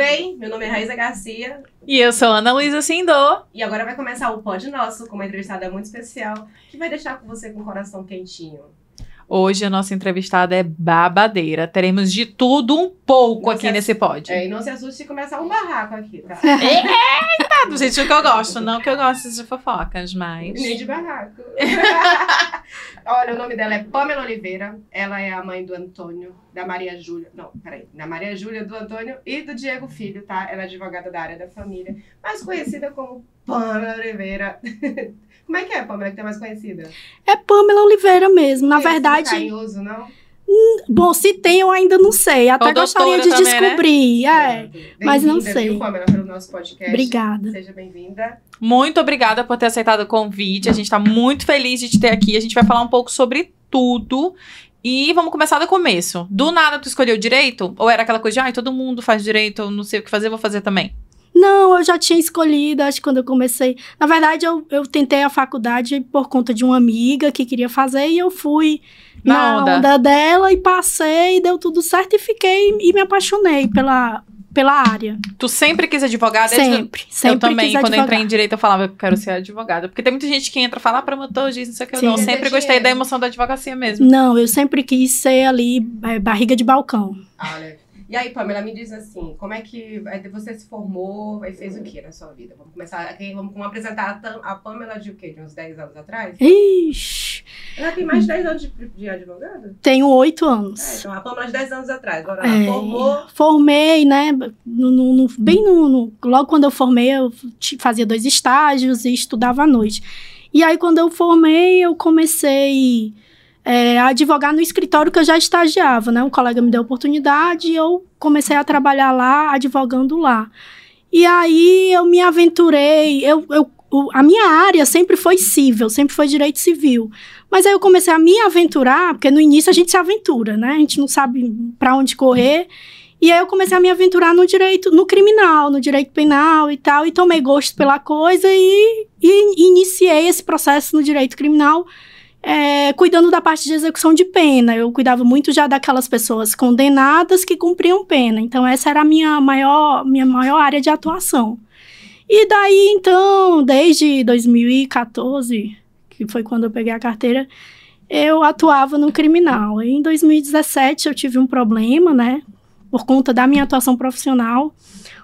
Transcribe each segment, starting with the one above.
bem? Meu nome é Raíza Garcia. E eu sou Ana Luísa Sindô. E agora vai começar o Pod Nosso com uma entrevistada muito especial que vai deixar com você com o coração quentinho. Hoje a nossa entrevistada é babadeira. Teremos de tudo um pouco Não aqui se nesse pod. É, e não se assuste se começar um barraco aqui, tá? Eita, do jeito que eu gosto. Não que eu gosto de fofocas, mas. Nem de barraco. Olha, o nome dela é Pamela Oliveira. Ela é a mãe do Antônio, da Maria Júlia. Não, peraí. Da Maria Júlia, do Antônio e do Diego Filho, tá? Ela é advogada da área da família, mais conhecida como Pamela Oliveira. Como é que é, Pamela, que tu é mais conhecida? É Pamela Oliveira mesmo. Na Tem esse verdade, Carinhoso, não? bom, se tem eu ainda não sei. Até Ou gostaria de também, né? descobrir. É. Pronto. mas não sei. Viu, Pamela, pelo nosso podcast. Obrigada. Seja bem-vinda. Muito obrigada por ter aceitado o convite. A gente tá muito feliz de te ter aqui. A gente vai falar um pouco sobre tudo. E vamos começar do começo. Do nada tu escolheu direito? Ou era aquela coisa de, ai, todo mundo faz direito, eu não sei o que fazer, vou fazer também? Não, eu já tinha escolhido, acho que quando eu comecei. Na verdade, eu, eu tentei a faculdade por conta de uma amiga que queria fazer e eu fui Na na, onda. onda. dela e passei, deu tudo certo e fiquei e me apaixonei pela, pela área. Tu sempre quis advogada? desde- Sempre, sempre eu também, quis quando eu entrei em direito, eu falava que eu quero ser advogada. Porque tem muita gente que entra e fala, ah, promotor, juiz, não sei o que. Eu Sim. não. Eu sempre gostei da emoção da advocacia mesmo. Não, eu sempre quis ser ali é, barriga de balcão. Olha. E aí, Pamela, me diz assim, como é que aí você se formou e fez o que na sua vida? Vamos começar aqui, vamos, apresentar a, Pamela de o quê? De uns 10 anos atrás? Ixi, Ela tem mais de 10 anos de, de advogado? tenho oito É, anos. então a Pamela de 10 anos atrás. Agora ela É. formou. Formei, né? no- no- bem no, no- Logo quando eu formei, eu fazia dois estágios e estudava à noite. E aí, quando eu formei, eu comecei é, a advogar no escritório que eu já estagiava, né? Um colega me deu a oportunidade e eu comecei a trabalhar lá, advogando lá. E aí eu me aventurei, eu, eu, a minha área sempre foi civil, sempre foi direito civil. Mas aí eu comecei a me aventurar, porque no início a gente se aventura, né? A gente não sabe para onde correr. E aí eu comecei a me aventurar no direito, no criminal, no direito penal e tal, e tomei gosto pela coisa e, e iniciei esse processo no direito criminal, é, cuidando da parte de execução de pena. Eu cuidava muito já daquelas pessoas condenadas que cumpriam pena. Então essa era a minha maior, minha maior área de atuação. E daí então, desde 2014, que foi quando eu peguei a carteira, eu atuava no criminal. Em 2017 eu tive um problema, né? Por conta da minha atuação profissional.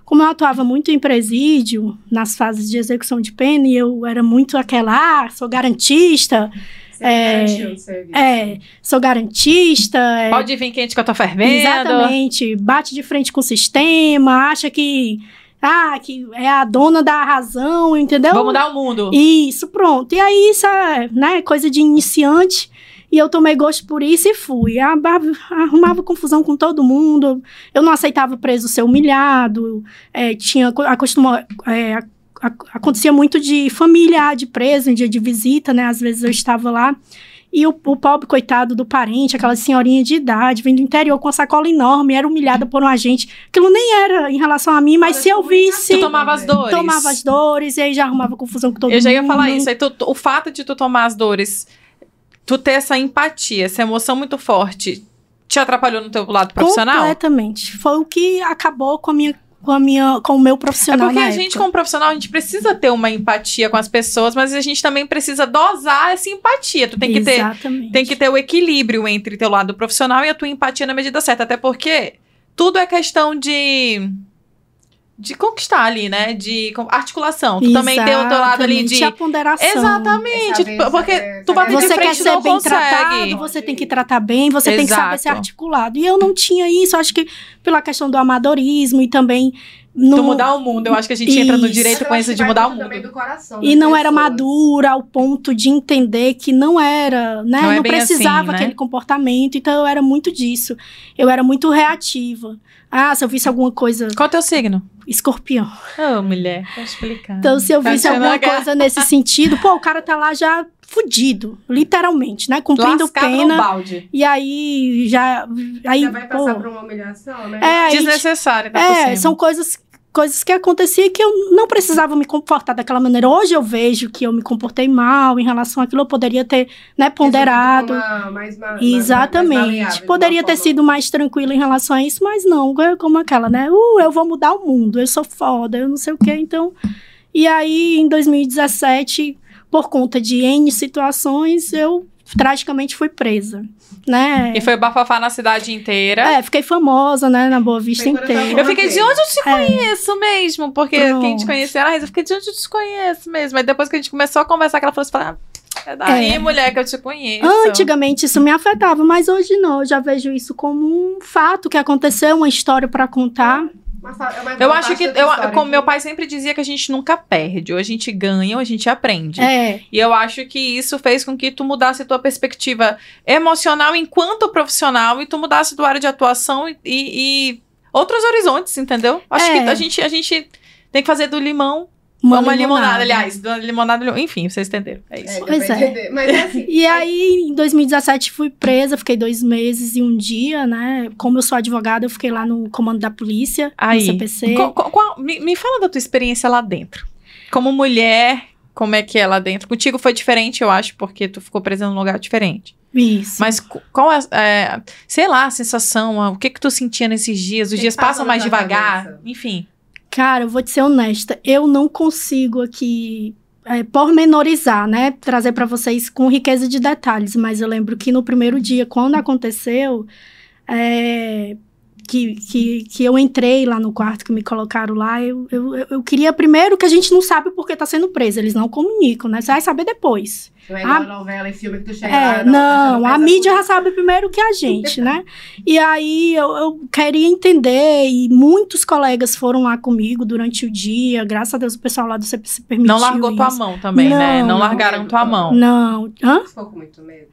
Como eu atuava muito em presídio, nas fases de execução de pena, e eu era muito aquela, ah, sou garantista, Você É, garantiu o serviço. é, sou garantista. é, Pode vir quente que eu tô fervendo. Exatamente. Bate de frente com o sistema, acha que, ah, que é a dona da razão, entendeu? Vou mudar o mundo. Isso, pronto. E aí, isso é né, coisa de iniciante. E eu tomei gosto por isso e fui. Arrumava confusão com todo mundo. Eu não aceitava preso ser humilhado. É, tinha, acostuma, é, acontecia muito de familiar de preso em dia de visita, né? Às vezes eu estava lá. E o, o pobre coitado do parente, aquela senhorinha de idade, vindo do interior com uma sacola enorme, era humilhada por um agente. Aquilo nem era em relação a mim, mas Olha, se eu visse. Tu tomava as dores. Tomava as dores e aí já arrumava confusão com todo mundo. Eu já ia falar isso. Aí tu- o fato de tu tomar as dores, tu ter essa empatia, essa emoção muito forte, te atrapalhou no teu lado profissional? Completamente. Foi o que acabou com a minha, com a minha, com o meu É profissional porque na a gente, época. como profissional, a gente precisa ter uma empatia com as pessoas, mas a gente também precisa dosar essa empatia. Tu tem que ter, Exatamente. tem que ter o equilíbrio entre teu lado profissional e a tua empatia na medida certa. Até porque tudo é questão de. De conquistar ali, né? De articulação. Tu também tem o teu lado ali de. Exatamente, a ponderação. Exatamente. Saber- porque saber- tu vai Você quer frente ser bem consegue. tratado, você tem que tratar bem, você tem que saber ser Exato. articulado. E eu não tinha isso, acho que pela questão do amadorismo e também não, Tu mudar o mundo. Eu acho que a gente entra no Isso. direito com isso de mudar o mundo. do coração E das não era pessoas. madura ao ponto de entender que não era, né? Não Não, é bem precisava assim, né? aquele comportamento. Então eu era muito disso. Eu era muito reativa. Ah, se eu visse alguma coisa. Qual é o teu signo? Escorpião. Ô, mulher, tá explicando. Então, se eu Tá visse alguma que- coisa nesse sentido, pô, o cara tá lá já fudido, literalmente, né? Cumprindo Lascado no pena. balde. E aí já. Aí, Já vai passar pô, por uma humilhação, né? É, Desnecessário, tá por é, cima. são coisas coisas que aconteciam que eu não precisava me comportar daquela maneira. Hoje eu vejo que eu me comportei mal em relação àquilo, eu poderia ter, né, ponderado. Uma, mais, ma- mais- Exatamente. mais maleável, Poderia ter forma- sido mais tranquila em relação a isso, mas não, é como aquela, né? Uh, eu vou mudar o mundo, eu sou foda, eu não sei o quê. Então, e aí em 2017, por conta de N situações, eu tragicamente fui presa, né? E foi bafafá na cidade inteira. É, fiquei famosa, né, na Boa Vista inteira. Eu fiquei de onde eu te É. conheço mesmo, porque Pronto. quem te conhecia, ah, eu fiquei de onde eu te conheço mesmo. Aí depois que a gente começou a conversar, que ela falou assim, ah, é daí, É. mulher, que eu te conheço. Antigamente isso me afetava, mas hoje não. Eu já vejo isso como um fato que aconteceu, uma história para contar. Uma é uma Eu acho que, eu, como meu pai sempre dizia que a gente nunca perde, ou a gente ganha ou a gente aprende. É, E eu acho que isso fez com que tu mudasse tua perspectiva emocional enquanto profissional e tu mudasse tua área de atuação e, e- e outros horizontes, entendeu? Acho É. que a gente, a gente tem que fazer do limão uma, uma, limonada. limonada. aliás, da limonada, enfim, vocês entenderam. É É, isso. deu Pois é. Mas é assim. E aí, em 2017, fui presa, fiquei dois meses e um dia, né? Como eu sou advogada, eu fiquei lá no comando da polícia, Aí. no CPC. Qual- qual- qual- me, me fala da tua experiência lá dentro. Como mulher, como é que é lá dentro? Contigo foi diferente, eu acho, porque tu ficou presa num lugar diferente. Isso. Mas qual é, é, sei lá, a sensação, o que que tu sentia nesses dias? Os que dias passa passam mais devagar? cabeça? Enfim. Cara, eu vou te ser honesta, eu não consigo aqui é, pormenorizar, né? Trazer pra vocês com riqueza de detalhes, mas eu lembro que no primeiro dia, quando aconteceu, é, que, que, que eu entrei lá no quarto que me colocaram lá, eu, eu, eu- queria primeiro que a gente não sabe por que tá sendo preso, eles não comunicam, né? Você vai saber depois. Não é Ah, novela e filme que tu chega lá. É, tá não, sendo a presa mídia por- já sabe primeiro que a gente, né? E aí eu, eu queria entender, e muitos colegas foram lá comigo durante o dia, graças a Deus o pessoal lá do CPC permitiu Não largou tua isso. mão também, né? Não, Não não. largaram tua mão. Não, hã? Ficou com muito medo?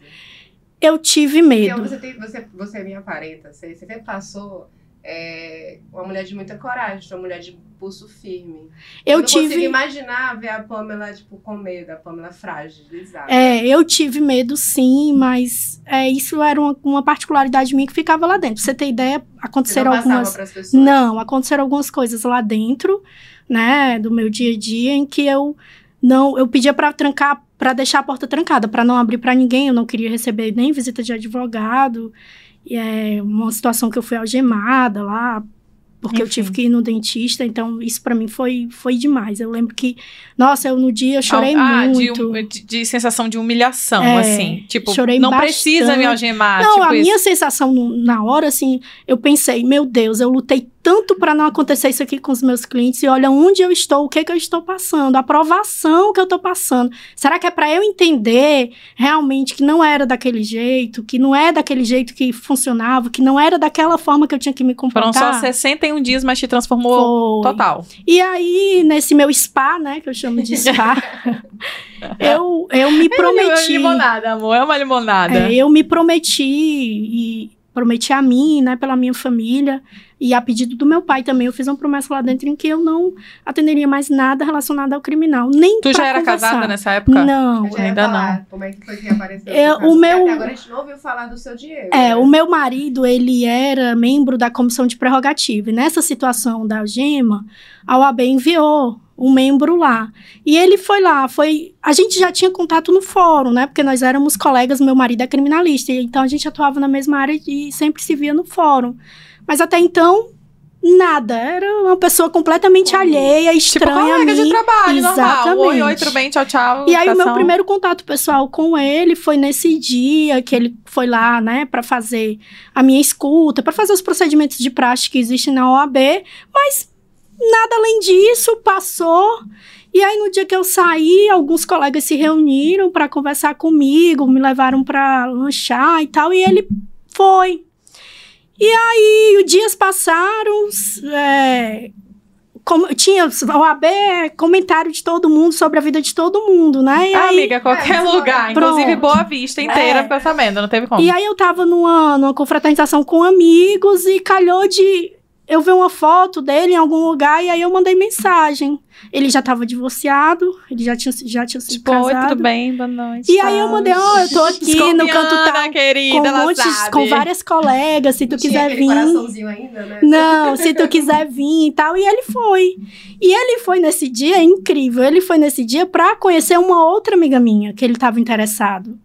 Eu tive medo. você, tem, você, você é minha parenta, você, você sempre passou é, uma mulher de muita coragem, uma mulher de pulso firme. Eu não consigo tive, imaginar ver a Pamela, tipo, com medo, a Pamela fragilizada. é, eu tive medo sim, mas é, isso era uma, uma particularidade minha que ficava lá dentro. Pra você ter ideia, Você aconteceram não passava algumas pessoas. Não, aconteceram algumas coisas lá dentro, né, do meu dia a dia em que eu não, eu pedia pra trancar, pra deixar a porta trancada, pra não abrir pra ninguém, eu não queria receber nem visita de advogado. E é uma situação que eu fui algemada lá, porque eu Enfim. tive que ir no dentista, então isso pra mim foi foi demais. Eu lembro que, nossa, eu no dia eu chorei ah, de muito. De, de sensação de humilhação, É, assim. Tipo, chorei não precisa me bastante. algemar. Não, tipo a isso. minha sensação na hora, assim, eu pensei, meu Deus, eu lutei tanto para não acontecer isso aqui com os meus clientes e olha onde eu estou, o que que eu estou passando, a aprovação que eu estou passando. Será que é para eu entender realmente que não era daquele jeito, que não é daquele jeito que funcionava, que não era daquela forma que eu tinha que me Foram comportar? só 61 dias, mas te transformou Foi. total. E aí, nesse meu spa, né, que eu chamo de spa, eu, eu me É uma prometi. limonada, amor. É uma limonada. É, eu me prometi e prometi a mim, né, pela minha família e a pedido do meu pai também. Eu fiz uma promessa lá dentro em que eu não atenderia mais nada relacionado ao criminal, nem Tu já era conversar. casada nessa época? Não. Ainda falar Como é que foi que apareceu? É, o meu- Até agora a gente não ouviu falar do seu Diego. É, né? o meu marido, ele era membro da comissão de prerrogativa. E nessa situação da algema, a OAB enviou um membro lá. E ele foi lá, foi... A gente já tinha contato no fórum, né? Porque nós éramos colegas, meu marido é criminalista. e Então, a gente atuava na mesma área e sempre se via no fórum. Mas até então, nada. Era uma pessoa completamente alheia, Tipo, estranha a colega de mim. trabalho, normal. Oi, oi, Exatamente. tudo bem, tchau, tchau. E aí, o meu primeiro contato pessoal com ele foi nesse dia que ele foi lá, né, pra fazer a minha escuta, pra fazer os procedimentos de prática que existem na OAB, mas nada além disso, passou. E aí, no dia que eu saí, alguns colegas se reuniram pra conversar comigo, me levaram pra lanchar e tal, e ele foi. E aí, os dias passaram, é, tinha OAB, comentário de todo mundo sobre a vida de todo mundo, né? E Ah, aí, amiga, qualquer É, lugar. pronto. Inclusive Boa Vista inteira, É. sabendo, não teve como. E aí eu tava numa, numa confraternização com amigos e calhou de eu vi uma foto dele em algum lugar e aí eu mandei mensagem. Ele já tava divorciado, ele já tinha, já tinha sido Tipo, oi, casado. tudo bem? Boa noite. E aí eu mandei, ó, eu tô aqui no canto tal, querida, com, um ela monte, sabe. com várias colegas, se tu Tinha quiser vir. coraçãozinho ainda, né? Não, se tu quiser vir e tal. E ele foi. E ele foi nesse dia, é incrível. Ele foi nesse dia pra conhecer uma outra amiga minha, que ele tava interessado.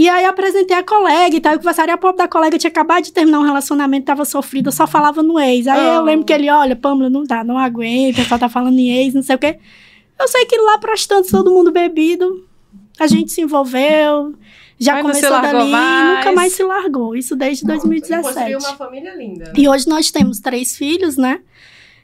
E aí eu apresentei a colega e tal, e conversaram, e a pobre da colega tinha acabado de terminar um relacionamento, tava sofrida, só falava no ex. Aí eu Oh. lembro que ele, olha, Pâmela, não dá, não aguento, o pessoal tá falando em ex, não sei o quê. Eu sei que lá pras tantas, todo mundo bebido, a gente se envolveu, já Mas começou dali, mais. nunca mais se largou. Isso desde E 2017. construiu uma família linda. né? E hoje nós temos três filhos, né?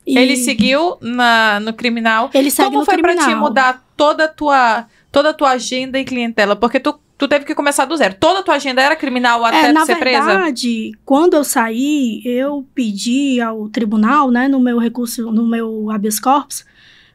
E Ele seguiu na, no criminal. ele segue Como no foi pra ti mudar toda a tua, toda a tua agenda e clientela? Porque tu, tu teve que começar do zero. Toda a tua agenda era criminal até É, tu na ser presa? verdade, quando eu saí, eu pedi ao tribunal, né, no meu recurso, no meu habeas corpus,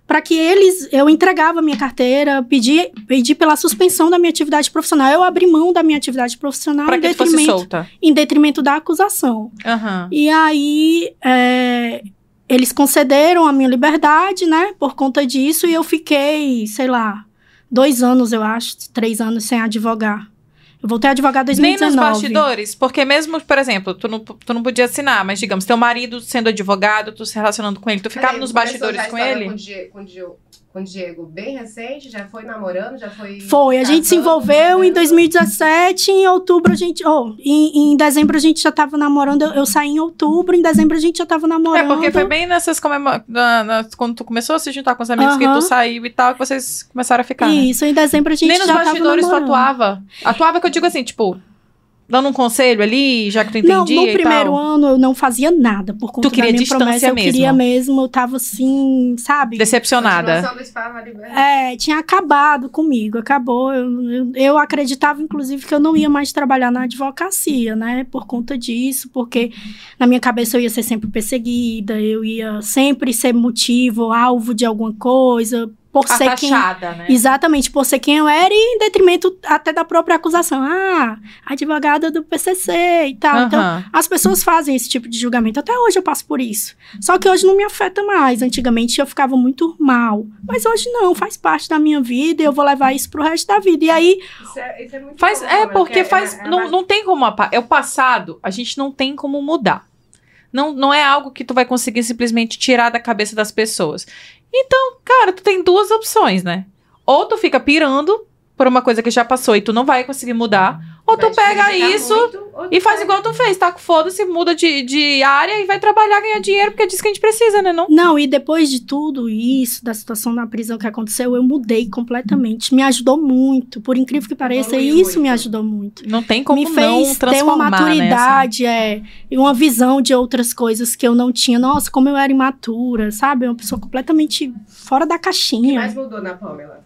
para que eles, eu entregava a minha carteira, pedi, pedi pela suspensão da minha atividade profissional. Eu abri mão da minha atividade profissional Pra em que tu fosse detrimento, solta. em detrimento da acusação. Aham. E aí, é, eles concederam a minha liberdade, né, por conta disso, e eu fiquei, sei lá, dois anos, eu acho, três anos sem advogar. Eu voltei a advogar em Nem 2019. nos bastidores, porque mesmo, por exemplo, tu não, tu não podia assinar, mas digamos, teu marido sendo advogado, tu se relacionando com ele, tu ficava Peraí, nos bastidores com ele? Com o, Diego, com, o Diego, com o Diego bem recente, já foi namorando, já foi. Foi, a gente se casando, envolveu em namorando. 2017, em outubro a gente. Oh, em, em dezembro a gente já tava namorando. Eu, eu saí em outubro, em dezembro a gente já tava É, namorando. porque foi bem nessas comemora... na- na- quando tu começou a se juntar com os amigos que Aham. tu saiu e tal, que vocês começaram a ficar. né? Isso, em dezembro a gente Nem nos já tava bastidores tu atuava. Atuava que eu digo assim, tipo, dando um conselho ali, já que tu Não, entendia no e primeiro tal. ano eu não fazia nada por conta Tu queria da minha distância promessa. Eu mesmo. queria mesmo, eu tava assim, sabe? Decepcionada. É, tinha acabado comigo, acabou. Eu, eu, eu acreditava, inclusive, que eu não ia mais trabalhar na advocacia, né? Por conta disso, porque na minha cabeça eu ia ser sempre perseguida, eu ia sempre ser motivo, alvo de alguma coisa, por A ser quem. taxada, né? Exatamente, por ser quem eu era e em detrimento até da própria acusação. Ah, advogada do PCC e tal. Então, Aham. as pessoas fazem esse tipo de julgamento. Até hoje eu passo por isso. Só que hoje não me afeta mais. Antigamente eu ficava muito mal. Mas hoje não, faz parte da minha vida e eu vou levar isso pro resto da vida. E aí, Isso é, isso é muito Faz, bom, é, né? porque faz. é- é não, mais- não tem como. É o passado, a gente não tem como mudar. Não, não é algo que tu vai conseguir simplesmente tirar da cabeça das pessoas. Então, cara, tu tem duas opções, né? Ou tu fica pirando por uma coisa que já passou e tu não vai conseguir mudar. Ou vai tu pega isso muito, e faz pega- igual tu fez, tá? Foda-se, muda de, de área e vai trabalhar, ganhar dinheiro, porque é disso que a gente precisa, né? Não? não, e depois de tudo isso, da situação na prisão que aconteceu, eu mudei completamente. Me ajudou muito. Por incrível que pareça, Evoluiu isso me ajudou muito. Não tem como me não fez ter uma né? assim. maturidade, é, e uma visão de outras coisas que eu não tinha. Nossa, como eu era imatura, sabe? Uma pessoa completamente fora da O que caixinha. mais mudou na Pamela?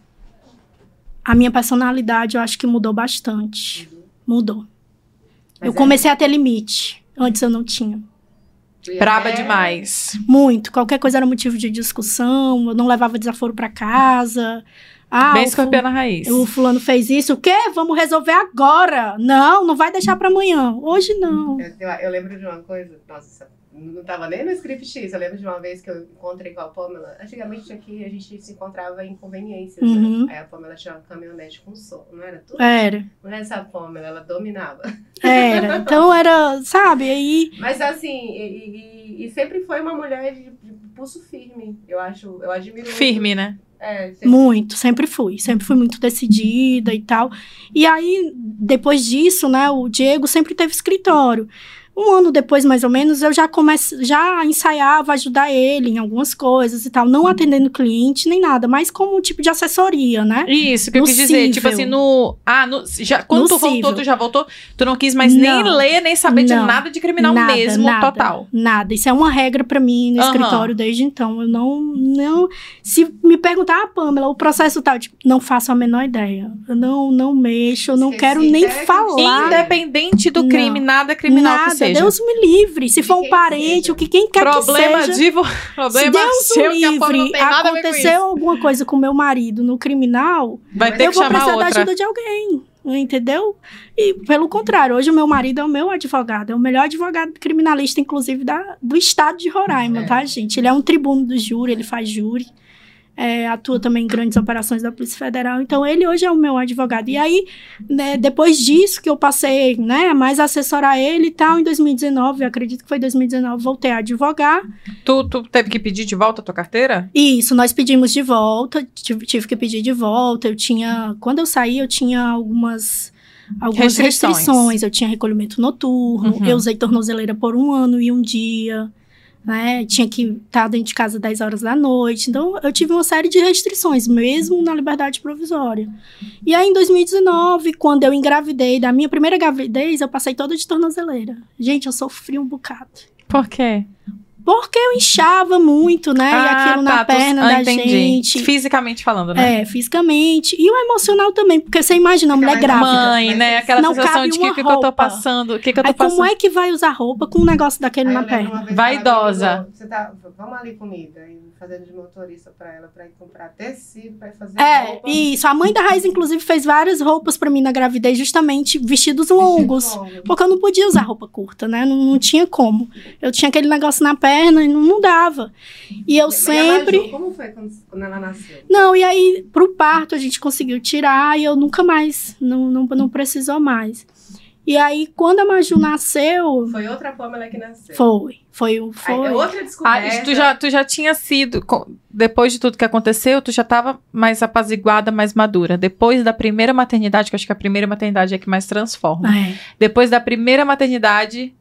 A minha personalidade, eu acho que mudou bastante. Mudou. Mas eu é- comecei a ter limite. Antes eu não tinha. Braba até- demais. Muito. Qualquer coisa era motivo de discussão. Eu não levava desaforo pra casa. Ah, Bem o, fu- escorpiana raiz. o fulano fez isso. O quê? Vamos resolver agora. Não, não vai deixar pra amanhã. Hoje não. Eu, eu- eu lembro de uma coisa, nossa, não tava nem no script X. Eu lembro de uma vez que eu encontrei com a Pamela. Antigamente aqui a gente se encontrava em conveniências, Uhum. né? Aí a Pamela tinha uma caminhonete com som, não era tudo? Era, Mulher essa Pamela, ela dominava. era. Então era, sabe? Aí Mas assim, e, e- e sempre foi uma mulher de, de pulso firme. Eu acho, eu admiro muito. Firme, né? É, sempre- Muito, sempre fui. Sempre fui muito decidida e tal. E aí, depois disso, né, o Diego sempre teve escritório. Um ano depois, mais ou menos, eu já comece, já ensaiava ajudar ele em algumas coisas e tal. Não atendendo cliente nem nada, mas como um tipo de assessoria, né? Isso, que eu No quis dizer. Tipo cível. assim, no. Ah, no, já, quando No tu voltou, cível. tu já voltou. Tu não quis mais nem Não. ler, nem saber de Não. nada de criminal nada, mesmo, nada, total. Nada. Isso é uma regra pra mim no Aham. escritório desde então. Eu não, não. Se me perguntar, ah, Pamela, o processo tal, tipo, não faço a menor ideia. Eu não, não mexo, eu não Esqueci quero nem que falar. Independente do Não. crime, nada é criminal Nada, que seja. Deus me livre. Se for um parente, seja. o que quem quer Problema que seja. de vo... Se Problema Deus seu, o que a Pamela não livre, aconteceu alguma coisa com meu marido no criminal, Vai ter eu que vou chamar precisar da outra. ajuda de alguém. entendeu? E pelo contrário, hoje o meu marido é o meu advogado, é o melhor advogado criminalista, inclusive, da, do estado de Roraima, É. tá, gente? Ele é um tribuno do júri, ele faz júri. É, atua também em grandes operações da Polícia Federal. Então, ele hoje é o meu advogado. E aí, né, depois disso que eu passei, né, a mais assessorar ele e tal, em 2019, eu acredito que foi 2019, voltei a advogar. Tu, tu teve que pedir de volta a tua carteira? Isso, nós pedimos de volta, tive, tive que pedir de volta. Eu tinha, quando eu saí, eu tinha algumas algumas Restrições. restrições. Eu tinha recolhimento noturno, Uhum. eu usei tornozeleira por um ano e um dia, né? Tinha que estar dentro de casa 10 horas da noite. Então, eu tive uma série de restrições, mesmo na liberdade provisória. E aí, em 2019, quando eu engravidei, da minha primeira gravidez, eu passei toda de tornozeleira. Gente, eu sofri um bocado. Por quê? Porque eu inchava muito, né? e aquilo na tá, tu- perna ah, da entendi. gente. Fisicamente falando, né? É, fisicamente. E o emocional também, porque você imagina, a mulher grávida. Mãe, né? isso Aquela não sensação cabe de que uma o que, que eu tô passando? O que, que eu tô Aí passando? como é que vai usar roupa com um negócio daquele Aí na perna? uma Vaidosa. Você tá, vamos ali comigo. Aí fazendo de motorista pra ela, pra ir comprar tecido, pra ir fazer É, roupa. isso. A mãe da Raiz, inclusive, fez várias roupas pra mim na gravidez, justamente vestidos Vestido longos. longo. Porque eu não podia usar roupa curta, né? Não, não tinha como. Eu tinha aquele negócio na perna e não, não dava. E eu E a sempre. Maju, como foi quando, quando ela nasceu? Não, e aí, pro parto, a gente conseguiu tirar e eu nunca mais, não, não, não precisou mais. E aí, quando a Maju nasceu, Foi outra Pamela que nasceu. foi. Foi, um- Aí, foi. é outra Ah, descoberta. tu, já, tu já tinha sido, depois de tudo que aconteceu, tu já tava mais apaziguada, mais madura. Depois da primeira maternidade, que eu acho que a primeira maternidade é que mais transforma. É. Depois da primeira maternidade,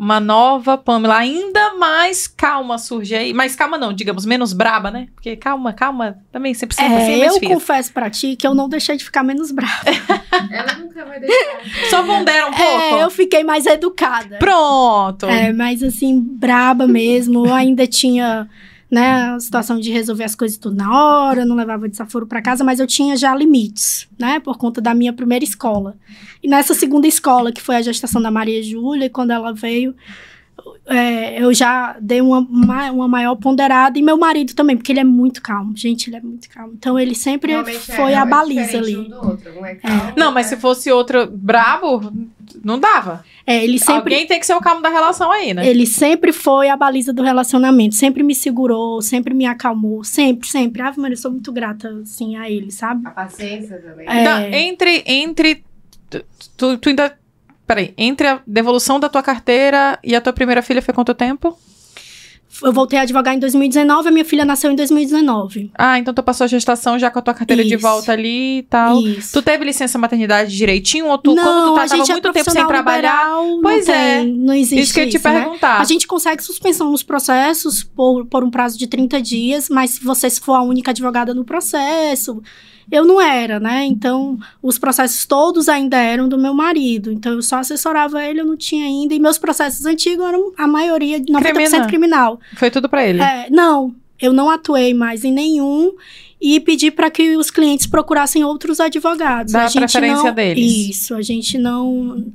uma nova Pamela, ainda mais calma surge aí. Mais calma não, digamos, menos braba, né? Porque calma, calma, também sempre sempre É, mais eu confesso pra ti que eu não deixei de ficar menos brava. Ela nunca vai deixar. Só pondera um pouco. É, eu fiquei mais educada. Pronto. É, mas assim, braba mesmo. Eu ainda tinha, né, a situação de resolver as coisas tudo na hora, não levava desaforo pra casa, mas eu tinha já limites, né, por conta da minha primeira escola. E nessa segunda escola, que foi a gestação da Maria Júlia, e quando ela veio, é, eu já dei uma, ma- uma maior ponderada, e meu marido também, porque ele é muito calmo. Gente, ele é muito calmo. Então, ele sempre Realmente foi é, a é baliza ali. Um do outro. Um é calmo, Não, mas é- se fosse outro brabo, não dava. É, ele sempre Alguém tem que ser o calmo da relação aí, né? Ele sempre foi a baliza do relacionamento, sempre me segurou, sempre me acalmou, sempre, sempre. Ave Maria, eu sou muito grata, assim, a ele, sabe? A paciência também. É. Não, entre, entre. Tu, tu ainda. Peraí, entre a devolução da tua carteira e a tua primeira filha foi quanto tempo? Eu voltei a advogar em 2019, a minha filha nasceu em 2019. Ah, então tu passou a gestação já com a tua carteira de Isso. volta ali e tal. Isso. Tu teve licença maternidade direitinho ou tu, não, como tu tá, a tava é muito tempo sem trabalhar? liberal, Pois não é. tem, não existe Isso que eu ia te né? perguntar. A gente consegue suspensão nos processos por, por um prazo de 30 dias, mas se você for a única advogada no processo, eu não era, né? Então, os processos todos ainda eram do meu marido. Então, eu só assessorava ele, eu não tinha ainda. E meus processos antigos eram a maioria, 90% Criminal. criminal. Foi tudo pra ele. É, não, eu não atuei mais em nenhum e pedi para que os clientes procurassem outros advogados. Dá a gente preferência não, deles. Isso, a gente não,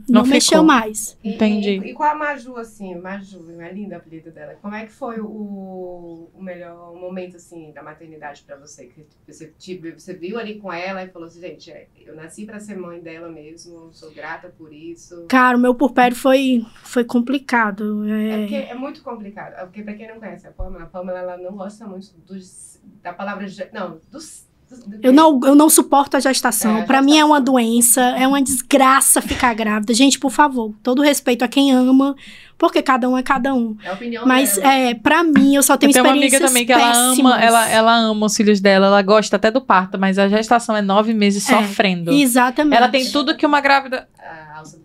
Não não, mexeu mais. Entendi. E, e com a Maju, assim, Maju, é lindo o apelido dela. Como é que foi o, o melhor momento, assim, da maternidade pra você? Que você, tipo, você viu ali com ela e falou assim, gente, é, eu nasci pra ser mãe dela mesmo, sou grata por isso. Cara, o meu purpério foi, foi complicado. É É, porque é muito complicado. É Porque pra quem não conhece a Pamela, a Pamela ela não gosta muito dos, da palavra... Não, dos... dos do Eu não, eu não suporto a gestação. É, a Pra mim é uma doença, é uma desgraça ficar grávida. Gente, por favor, todo respeito a quem ama, porque cada um é cada um. É a opinião Mas dela. é, para mim eu só tenho Eu tenho uma amiga experiências também que ela ama, ela, ela ama os filhos dela, ela gosta até do parto, mas a gestação é nove meses É, sofrendo. Exatamente. Ela tem tudo que uma grávida. A alça do sacolinho.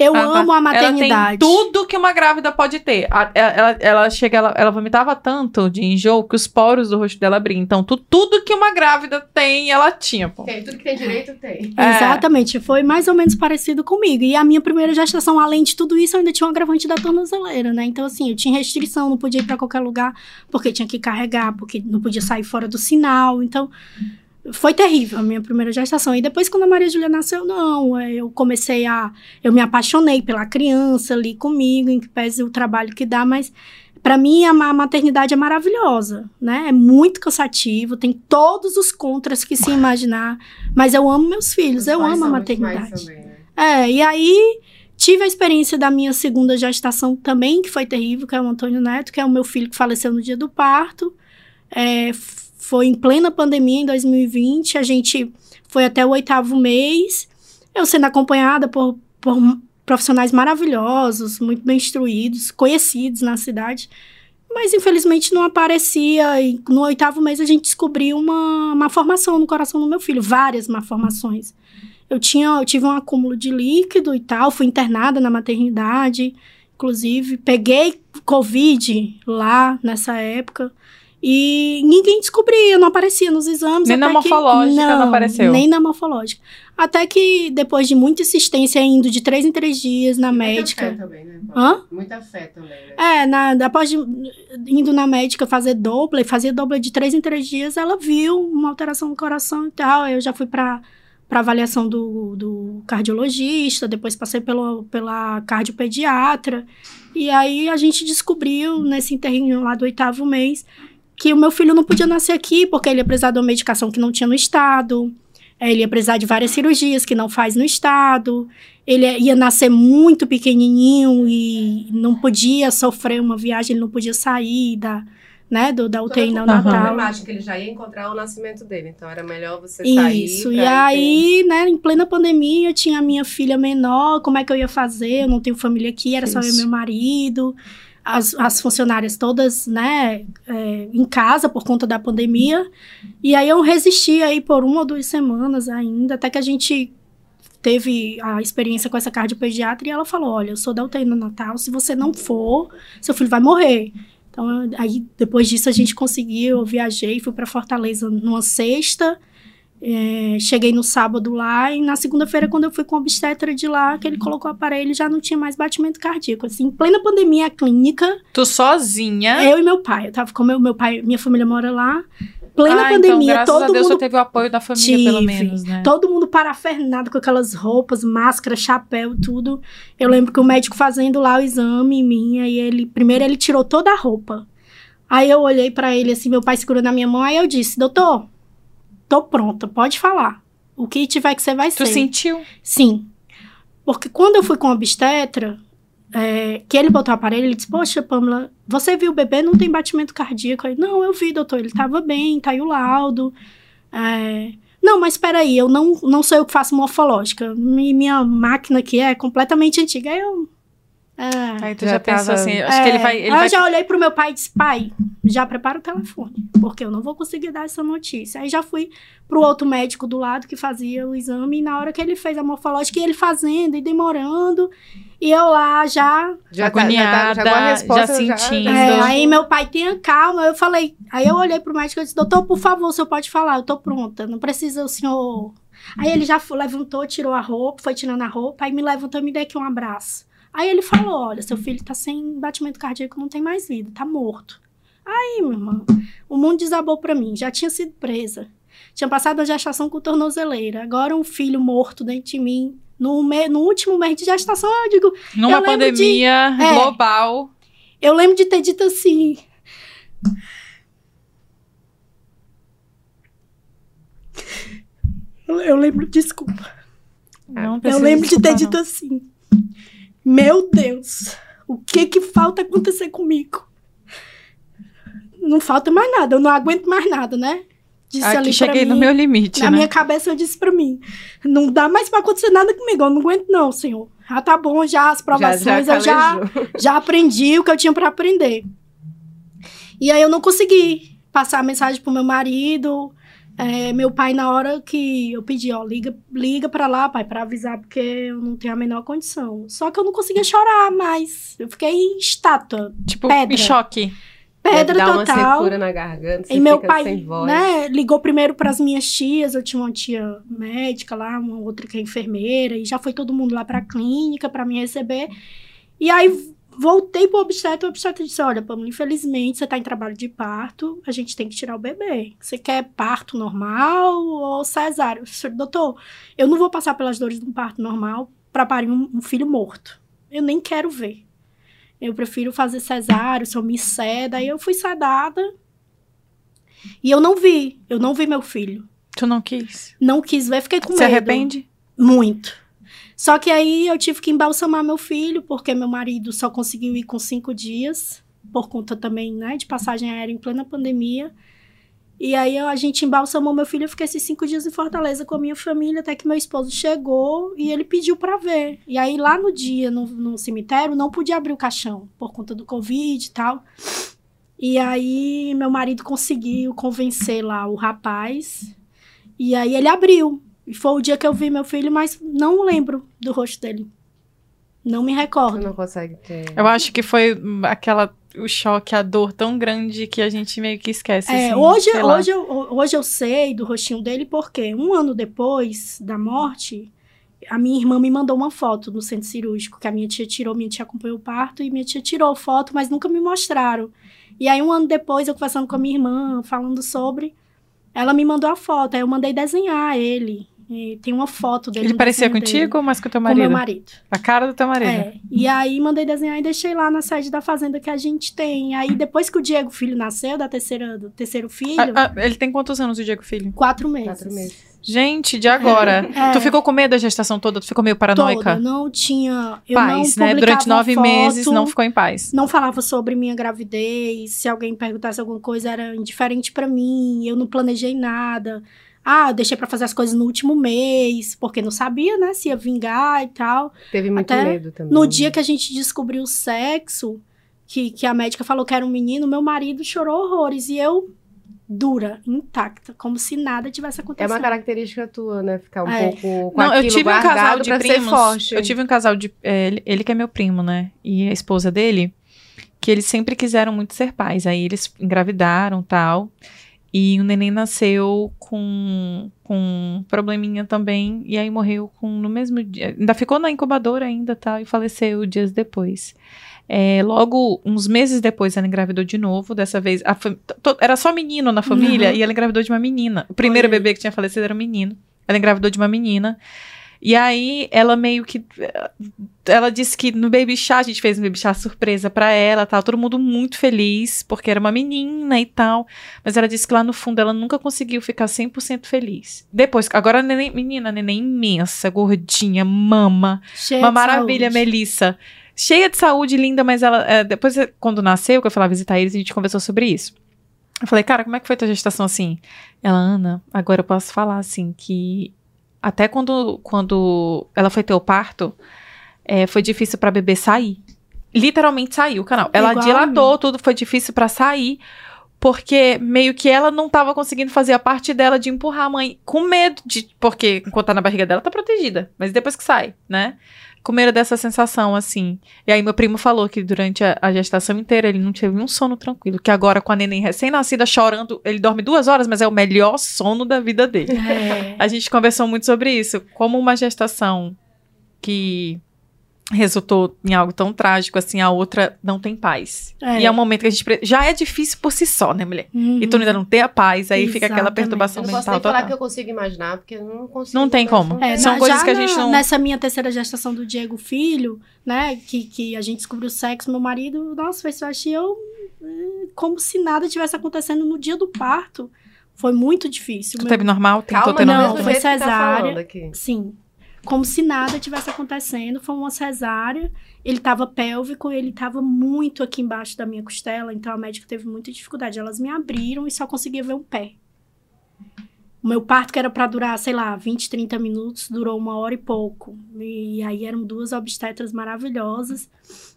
Eu Ah, amo a maternidade. Ela tem tudo que uma grávida pode ter. A- Ela, ela, ela chega, ela, ela vomitava tanto de enjoo que os poros do rosto dela abriam. Então, tu- tudo que uma grávida tem, ela tinha, pô. Tem, tudo que tem direito, tem. É. Exatamente, foi mais ou menos parecido comigo. E a minha primeira gestação, além de tudo isso, eu ainda tinha um agravante da tornozeleira, né? Então, assim, eu tinha restrição, não podia ir pra qualquer lugar, porque tinha que carregar, porque não podia sair fora do sinal. Então, foi terrível a minha primeira gestação. E depois, quando a Maria Júlia nasceu, não. é, Eu comecei a. Eu me apaixonei pela criança ali comigo, em que pese o trabalho que dá, mas para mim a ma- maternidade é maravilhosa, né? É muito cansativo, tem todos os contras que se imaginar, mas eu amo meus filhos, Os eu amo a maternidade. também, né? É, e aí tive a experiência da minha segunda gestação também, que foi terrível, que é o Antônio Neto, que é o meu filho que faleceu no dia do parto. É, foi em plena pandemia, em 2020. A gente foi até o oitavo mês. Eu sendo acompanhada por, por profissionais maravilhosos, muito bem instruídos, conhecidos na cidade. Mas infelizmente não aparecia. E no oitavo mês a gente descobriu uma, uma formação no coração do meu filho, várias malformações. Eu tinha, eu tive um acúmulo de líquido e tal, fui internada na maternidade, inclusive peguei covid lá nessa época. E ninguém descobria, não aparecia nos exames. Nem na até que- morfológica não apareceu. Nem na morfológica. Até que, depois de muita insistência, indo de três em três dias na Muita médica. fé também, né? Hã? Muita fé também, né? É, na, após de, indo na médica fazer Doppler, fazia Doppler de três em três dias, ela viu uma alteração no coração e tal. Eu já fui para para avaliação do, do cardiologista, depois passei pelo, pela cardiopediatra. E aí a gente descobriu nesse interrinho lá do oitavo mês que o meu filho não podia nascer aqui porque ele ia precisar de uma medicação que não tinha no estado. É, Ele ia precisar de várias cirurgias que não faz no estado. Ele ia nascer muito pequenininho e não podia sofrer uma viagem, ele não podia sair da, né, do, da UTI Toda a neonatal. problemática que ele já ia encontrar o nascimento dele. Então era melhor você sair. Isso, e aí, né, em plena pandemia, tinha a minha filha menor, como é que eu ia fazer? Eu não tenho família aqui, era só eu e Isso. meu marido, as, as funcionárias todas, né, é, em casa por conta da pandemia. E aí eu resisti aí por uma ou duas semanas ainda, até que a gente teve a experiência com essa cardiopediatra e ela falou, olha, eu sou da UTI no Natal, se você não for, seu filho vai morrer. Então, aí, depois disso, a gente conseguiu, eu viajei, fui para Fortaleza numa sexta, é, cheguei no sábado lá, e na segunda-feira, quando eu fui com o obstetra de lá, que ele colocou o aparelho, já não tinha mais batimento cardíaco. Assim, em plena pandemia, clínica, Tu sozinha. eu e meu pai, eu tava com meu, meu pai, minha família mora lá, plena ah, então, pandemia, graças todo a Deus mundo teve o apoio da família, pelo Tive. menos, né? Todo mundo parafernado com aquelas roupas, máscara, chapéu, tudo. Eu lembro que o médico fazendo lá o exame em mim, aí ele, primeiro ele tirou toda a roupa. Aí eu olhei pra ele assim, meu pai segurando a minha mão, aí eu disse: "Doutor, tô pronta, pode falar. O que tiver que você vai Tu ser". sentiu? Sim. Porque quando eu fui com o obstetra, é, que ele botou o aparelho, ele disse, poxa, Pamela, você viu o bebê, não tem batimento cardíaco? Aí, não, eu vi, doutor, ele tava bem, tá aí o laudo. É, não, mas espera aí, eu não, não sou eu que faço morfológica. Mi- Minha máquina aqui é completamente antiga. Aí eu... É, Aí tu Já já, pensou tava- assim, acho é, que ele vai... Ele aí vai... eu já olhei pro meu pai e disse, pai, já prepara o telefone, porque eu não vou conseguir dar essa notícia. Aí já fui pro outro médico do lado que fazia o exame, e na hora que ele fez a morfológica, e ele fazendo e demorando, e eu lá já... Já tá, já, Agoniada, tá, já, com a resposta, já sentindo. é, aí meu pai, tenha calma, eu falei... Aí eu olhei pro médico e disse, doutor, por favor, o senhor pode falar, eu tô pronta, não precisa o senhor... Aí ele já levantou, tirou a roupa, foi tirando a roupa, aí me levantou e me deu aqui um abraço. Aí ele falou: Olha, seu filho tá sem batimento cardíaco, não tem mais vida, tá morto. Aí, meu irmão, o mundo desabou pra mim. Já tinha sido presa. Tinha passado a gestação com tornozeleira. Agora um filho morto dentro de mim. No, me- no último mês de gestação, eu digo. Numa eu lembro de- pandemia é. global. Eu lembro de ter dito assim. Eu, eu lembro, desculpa. Não Eu lembro de ter dito assim: Meu Deus, o que que falta acontecer comigo? Não falta mais nada, eu não aguento mais nada, né? Disse. Aqui cheguei pra no mim. meu limite, Na né? minha cabeça eu disse pra mim: Não dá mais pra acontecer nada comigo, eu não aguento, não, senhor. Já tá bom, já as provações eu já, calejou. já aprendi o que eu tinha pra aprender. E aí eu não consegui passar a mensagem pro meu marido. É, meu pai, na hora que eu pedi, ó, liga, liga pra lá, pai, pra avisar, porque eu não tenho a menor condição. Só que eu não conseguia chorar mais. Eu fiquei em estátua, Tipo, pedra. em choque. pedra Deve uma total. secura na garganta, você E meu fica pai, sem voz. né, ligou primeiro para as minhas tias. Eu tinha uma tia médica lá, uma outra que é enfermeira, e já foi todo mundo lá para a clínica para me receber. E aí voltei pro obstetra, o obstetra disse: Olha, Pamela, infelizmente você tá em trabalho de parto, a gente tem que tirar o bebê. Você quer parto normal ou cesárea? Eu disse, Doutor, eu não vou passar pelas dores de um parto normal para parir um, um filho morto. Eu nem quero ver. Eu prefiro fazer cesárea, se eu me ceda. Aí eu fui sedada. E eu não vi. Eu não vi meu filho. Tu não quis? Não quis ver, fiquei com Se medo. arrepende? Muito. Só que aí eu tive que embalsamar meu filho, porque meu marido só conseguiu ir com cinco dias, por conta também, né, de passagem aérea em plena pandemia. E aí a gente embalsamou meu filho, eu fiquei esses cinco dias em Fortaleza com a minha família, até que meu esposo chegou e ele pediu pra ver. E aí lá no dia, no, no cemitério, não podia abrir o caixão, por conta do Covid e tal. E aí meu marido conseguiu convencer lá o rapaz, e aí ele abriu. E foi o dia que eu vi meu filho, mas não lembro do rosto dele. Não me Você recordo. não consegue ter. Eu acho que foi hum, aquela o choque, a dor tão grande que a gente meio que esquece. É, assim, hoje, hoje, eu, hoje eu sei do rostinho dele porque um ano depois da morte, a minha irmã me mandou uma foto no centro cirúrgico que a minha tia tirou, minha tia acompanhou o parto e minha tia tirou foto, mas nunca me mostraram. E aí um ano depois, eu conversando com a minha irmã, falando sobre, ela me mandou a foto, aí eu mandei desenhar ele. E tem uma foto dele. Ele parecia contigo ou mais com o teu Com marido? meu marido. A cara do teu marido. É, e aí mandei desenhar e deixei lá na sede da fazenda que a gente tem. Aí depois que o Diego filho nasceu, da terceira, do terceiro filho, Ah, ah, ele tem quantos anos, o Diego Filho? quatro meses. Quatro meses. Gente, de agora. É. Tu ficou com medo da gestação toda? Tu ficou meio paranoica? Toda, não tinha. Eu paz, não né? Durante nove foto, meses não ficou em paz. Não falava sobre minha gravidez. Se alguém perguntasse alguma coisa, era indiferente pra mim. Eu não planejei nada. Ah, eu deixei pra fazer as coisas no último mês, porque não sabia, né, se ia vingar e tal. Teve muito Até medo também. No dia que a gente descobriu o sexo, que, que a médica falou que era um menino, meu marido chorou horrores. E eu, dura, intacta, como se nada tivesse É acontecido. uma característica tua, né? Ficar um É. pouco com Não, eu tive um casal de pra ser primos. forte. Eu tive um casal de. é, ele, ele que é meu primo, né? E a esposa dele, que eles sempre quiseram muito ser pais. Aí eles engravidaram tal. E o neném nasceu com, com um probleminha também. E aí morreu com no mesmo dia. Ainda ficou na incubadora ainda, tal, e faleceu dias depois. É, logo, uns meses depois, ela engravidou de novo. Dessa vez, era só menino na família Uhum. e ela engravidou de uma menina. O primeiro Olha. bebê que tinha falecido era um menino. Ela engravidou de uma menina. E aí, ela meio que. Ela disse que no Baby Chá, a gente fez um Baby Chá surpresa pra ela, tal. Todo mundo muito feliz, porque era uma menina e tal. Mas ela disse que lá no fundo ela nunca conseguiu ficar 100% feliz. Depois, agora a neném, menina, a neném imensa, gordinha, mama. Cheia Uma maravilha, saúde. Melissa. Cheia de saúde, linda, mas ela. é, depois, é, quando nasceu, que eu fui lá visitar eles, a gente conversou sobre isso. Eu falei, cara, como é que foi tua gestação assim? Ela, Ana, agora eu posso falar assim, que até quando, quando ela foi ter o parto, é, foi difícil pra bebê sair. Literalmente saiu o canal. Ela Igual dilatou, tudo foi difícil pra sair. Porque meio que ela não tava conseguindo fazer a parte dela de empurrar a mãe com medo de. Porque enquanto tá na barriga dela, tá protegida. Mas depois que sai, né? Com medo dessa sensação, assim. E aí, meu primo falou que durante a, a gestação inteira ele não teve um sono tranquilo. Que agora, com a neném recém-nascida chorando, ele dorme duas horas, mas é o melhor sono da vida dele. É. A gente conversou muito sobre isso. Como uma gestação que resultou em algo tão trágico assim, a outra não tem paz. É. E é um momento que a gente. pre- Já é difícil por si só, né, mulher? Uhum. E tu ainda não tem a paz, aí fica aquela Exatamente. perturbação Eu não posso mental nem falar total. que eu consigo imaginar, porque eu não consigo. Não tem como. É, São na- coisas que a gente na- não- Nessa minha terceira gestação do Diego Filho, né, que, que a gente descobriu o sexo, meu marido, nossa, fez eu achei eu eh, como se nada tivesse acontecendo no dia do parto. Foi muito difícil. Tu Meu- teve normal? Tentou Calma, ter não, normal? mesmo foi tá cesárea. aqui. Sim. Como se nada tivesse acontecendo. Foi uma cesárea. Ele tava pélvico, ele tava muito aqui embaixo da minha costela, então a médica teve muita dificuldade. Elas me abriram e só conseguia ver um pé. O meu parto, que era pra durar, sei lá, 20, 30 minutos, durou uma hora e pouco. E aí eram duas obstetras maravilhosas.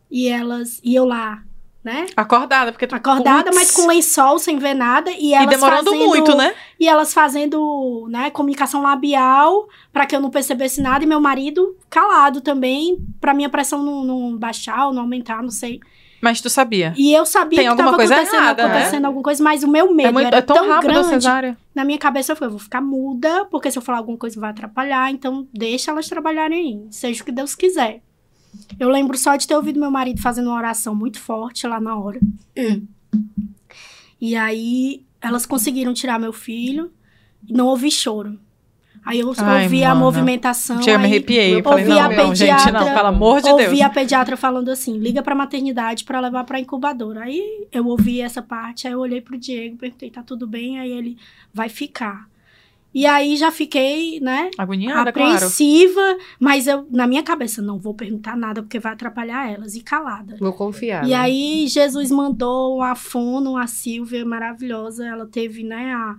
E elas. E eu lá, né? Acordada, porque tu. Acordada, Putz. mas com lençol, sem ver nada. E E elas demorando fazendo- muito, né? e elas fazendo, né, comunicação labial pra que eu não percebesse nada e meu marido calado também, pra minha pressão não, não baixar ou não aumentar, não sei. Mas tu sabia. E eu sabia Tem que alguma coisa acontecendo, errada, né? acontecendo alguma coisa, mas o meu medo É, muito, era é tão, tão rápido grande. cesárea. Na minha cabeça eu falei, eu vou ficar muda, porque se eu falar alguma coisa vai atrapalhar, então deixa elas trabalharem aí, seja o que Deus quiser. Eu lembro só de ter ouvido meu marido fazendo uma oração muito forte lá na hora. E aí elas conseguiram tirar meu filho e não ouvi choro. Aí eu Ai, ouvi a movimentação. Chega, me aí arrepiei. Eu falei, ouvi não, a não, gente, não, pediatra- pelo amor de ouvi Deus. a pediatra falando assim: liga pra maternidade pra levar pra incubadora. Aí eu ouvi essa parte, aí eu olhei pro Diego, perguntei: tá tudo bem? Aí ele vai ficar. E aí já fiquei, né? Agoniada, claro. apreensiva, mas eu, na minha cabeça, não vou perguntar nada porque vai atrapalhar elas, e calada. Vou confiar. E né? aí, Jesus mandou a Fono, a Silvia, maravilhosa. Ela teve, né, a,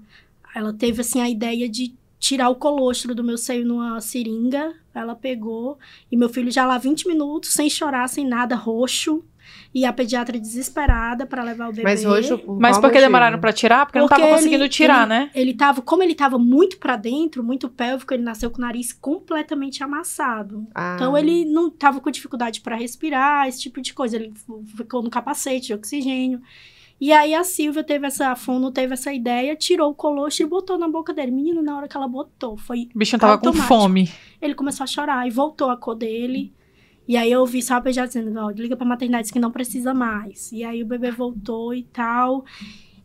ela teve, assim, a ideia de tirar o colostro do meu seio numa seringa. Ela pegou. E meu filho já lá 20 minutos, sem chorar, sem nada, roxo. E a pediatra desesperada para levar o bebê. Mas por Mas qual por que motivo? demoraram pra tirar? Porque, não Porque tava conseguindo ele- tirar, ele- né? Ele tava, como ele tava muito para dentro, muito pélvico, ele nasceu com o nariz completamente amassado. Ah. Então ele não tava com dificuldade para respirar, esse tipo de coisa. Ele ficou no capacete de oxigênio. E aí a Silvia teve essa, a Fono teve essa ideia, tirou o colostro e botou na boca dele. Menino, na hora que ela botou, foi O bichinho tava com Automático. fome. ele começou a chorar e voltou a cor dele. E aí eu ouvi só a pediatra dizendo, ó, liga pra maternidade que não precisa mais. E aí o bebê voltou e tal.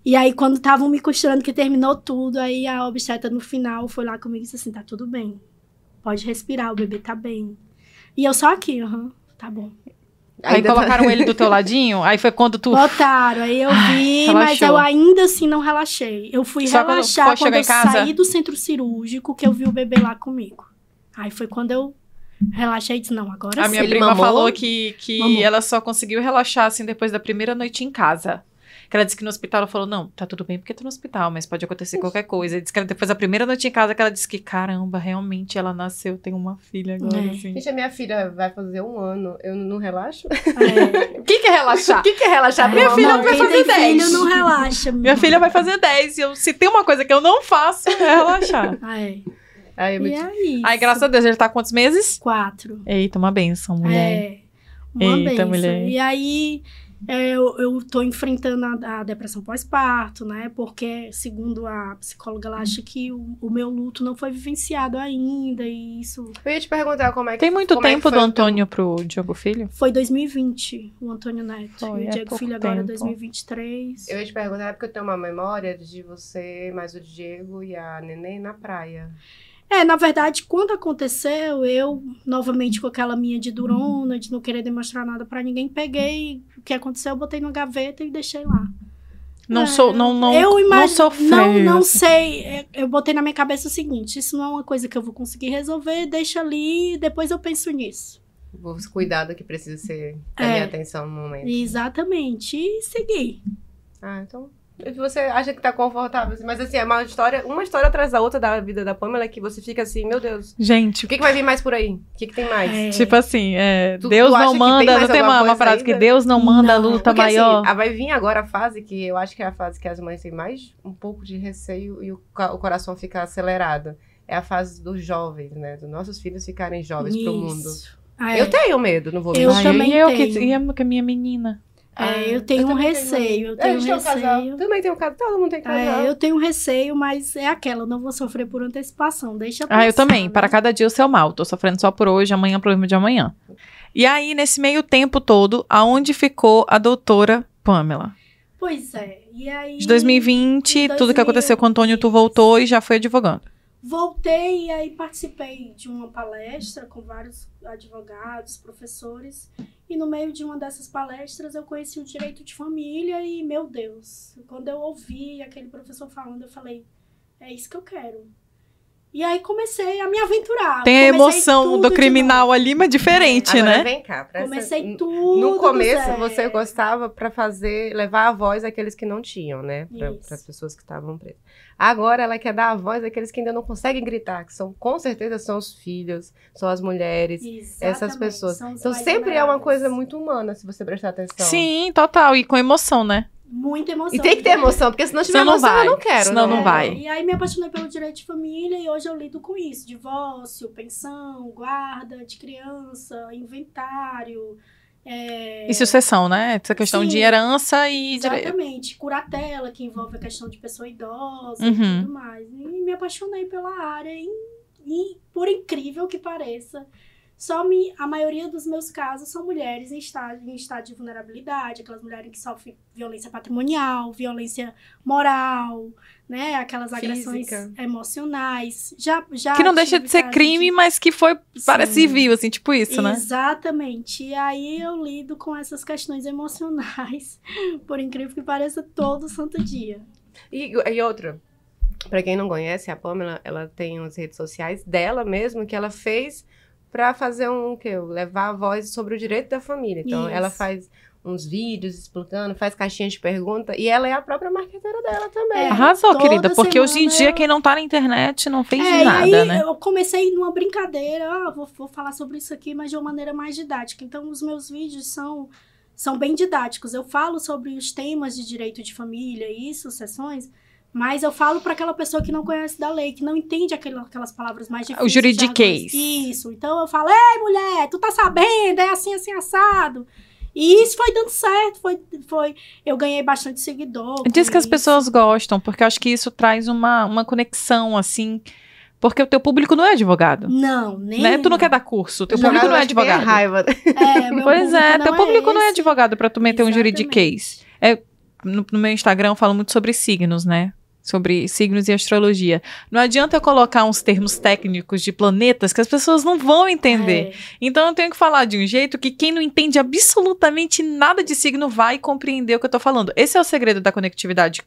E aí quando estavam me costurando que terminou tudo, aí a obstetra no final foi lá comigo e disse assim, tá tudo bem. Pode respirar, o bebê tá bem. E eu só aqui, aham, tá bom. Aí Ainda tá- colocaram ele do teu ladinho, aí foi quando tu. Botaram, aí eu vi, mas eu ainda assim não relaxei. Eu fui Só quando relaxar quando, chegar eu saí do centro cirúrgico, que eu vi o bebê lá comigo. Aí foi quando eu relaxei e disse, não, agora A sim. minha Ele prima mamou? falou que, que Mamou. ela só conseguiu relaxar assim depois da primeira noite em casa. Que ela disse que no hospital ela falou: Não, tá tudo bem porque tô no hospital, mas pode acontecer qualquer coisa. E disse que ela, depois da primeira noite em casa que ela disse que, caramba, realmente ela nasceu, tem uma filha agora, É. assim. Gente, a minha filha vai fazer um ano. Eu não relaxo? É. O que, que é relaxar? O que, que é relaxar? Minha pra filha mamãe? vai fazer tem 10. filho não relaxa. Minha filha vai fazer 10 e eu, se tem uma coisa que eu não faço, é relaxar. Ah, é. Aí eu me E é isso. Aí, graças a Deus, ele tá quantos meses? Quatro. Eita, uma benção, mulher. É. Uma Eita, benção. mulher. E aí, é, eu, eu tô enfrentando a, a depressão pós-parto, né? Porque, segundo a psicóloga, ela acha que o, o meu luto não foi vivenciado ainda. E isso Eu ia te perguntar como é que Tem muito é tempo foi do o Antônio pro Diogo Filho? foi Diego e a Neném na praia. É, na verdade, quando aconteceu, eu, novamente com aquela minha de durona, de não querer demonstrar nada pra ninguém, peguei o que aconteceu, botei na gaveta e deixei lá. Não É, sou, não, não, eu não imagino, sofreu. Não, não sei. É, Eu botei na minha cabeça o seguinte: isso não é uma coisa que eu vou conseguir resolver, deixa ali, depois eu penso nisso. Vou cuidar do que precisa ser a É. minha atenção no momento. Exatamente. E seguir. Ah, então. Você acha que tá confortável, assim, mas assim, é uma história, uma história atrás da outra da vida da Pamela que você fica assim, meu Deus, Gente, o que, que vai vir mais por aí? O que, que tem mais? É. tipo assim, é, Tu- Deus tu não tem manda, mais não tem uma, uma frase que? Deus não manda a Não. luta Porque maior. assim, vai vir agora a fase que eu acho que é a fase que as mães têm mais um pouco de receio e o, o coração fica acelerado. É a fase dos jovens, né? Dos nossos filhos ficarem jovens pro mundo. Isso. Ah, é. Eu tenho medo, não vou Eu mentir. Ai, também eu que, tenho. e eu que é minha menina. É, eu tenho um receio, eu É, tenho a gente tem um receio. Também tem um casal, todo mundo tem casal. É, eu tenho receio, mas é aquela, eu não vou sofrer por antecipação. Deixa passar, Ah, eu também. né? Para cada dia o seu mal. Tô sofrendo só por hoje, amanhã é problema de amanhã. E aí, nesse meio tempo todo, aonde ficou a doutora Pamela? Pois é. E aí. De 2020, em tudo que aconteceu com o Antônio, tu voltou e já foi advogando. Voltei e aí participei de uma palestra com vários advogados, professores. E no meio de uma dessas palestras eu conheci o direito de família e, meu Deus, quando eu ouvi aquele professor falando, eu falei, é isso que eu quero. E aí comecei a me aventurar. Tem a emoção do criminal ali, mas diferente, Agora né? vem cá. presta- Comecei n- tudo. No começo, você gostava pra fazer, levar a voz àqueles que não tinham, né? Para as pessoas que estavam presas. Agora ela quer dar a voz àqueles que ainda não conseguem gritar, que são, com certeza, são os filhos, são as mulheres, essas Exatamente, pessoas. são os Então sempre é uma coisa muito humana, se você prestar atenção. Sim, total. E com emoção, né? Muita emoção. E tem que ter emoção, porque se não tiver Senão não emoção, vai. eu não quero. Senão né? não vai. E aí me apaixonei pelo direito de família e hoje eu lido com isso: divórcio, pensão, guarda de criança, inventário. é, E sucessão, né? Essa questão Sim. de herança e direito. Exatamente, curatela, que envolve a questão de pessoa idosa Uhum. e tudo mais. E me apaixonei pela área e, e, por incrível que pareça, Só me, a maioria dos meus casos são mulheres em estado, em estado de vulnerabilidade, aquelas mulheres que sofrem violência patrimonial, violência moral, né? Aquelas agressões Física. emocionais. Já, já Que não deixa de ser crime, mas que foi para Sim. civil, assim, tipo isso, né? Exatamente. E aí eu lido com essas questões emocionais, por incrível que pareça, todo santo dia. E, e outra, pra quem não conhece, a Pamela, ela tem as redes sociais dela mesmo, que ela fez pra fazer um, o quê? Levar a voz sobre o direito da família. Então, Isso. ela faz uns vídeos explicando, faz caixinhas de pergunta, e ela é a própria marqueteira dela também. É. Arrasou, toda querida, porque hoje em dia eu- quem não tá na internet não fez É, nada, e aí né? eu comecei numa brincadeira, ah, vou, vou falar sobre isso aqui, mas de uma maneira mais didática. Então, os meus vídeos são, são bem didáticos. Eu falo sobre os temas de direito de família e sucessões, mas eu falo para aquela pessoa que não conhece da lei, que não entende aquela- aquelas palavras mais difíceis. juridiquês. jargões. Isso. Então, eu falo, ei, mulher, tu tá sabendo, é assim, assim, assado. E isso foi dando certo, foi, foi, eu ganhei bastante seguidor. Diz que as isso. pessoas gostam, porque eu acho que isso traz uma, uma conexão, assim. Porque o teu público não é advogado. Não, nem. Né? Tu não quer dar curso, teu Não, público não é advogado. raiva. É, meu Pois é, teu não público não é esse. advogado pra tu meter um Exatamente. juridiquês. É, no, no meu Instagram eu falo muito sobre signos, né? Sobre signos e astrologia. Não adianta eu colocar uns termos técnicos de planetas que as pessoas não vão entender. É. Então eu tenho que falar de um jeito que quem não entende absolutamente nada de signo vai compreender o que eu tô falando. Esse é o segredo da conectividade.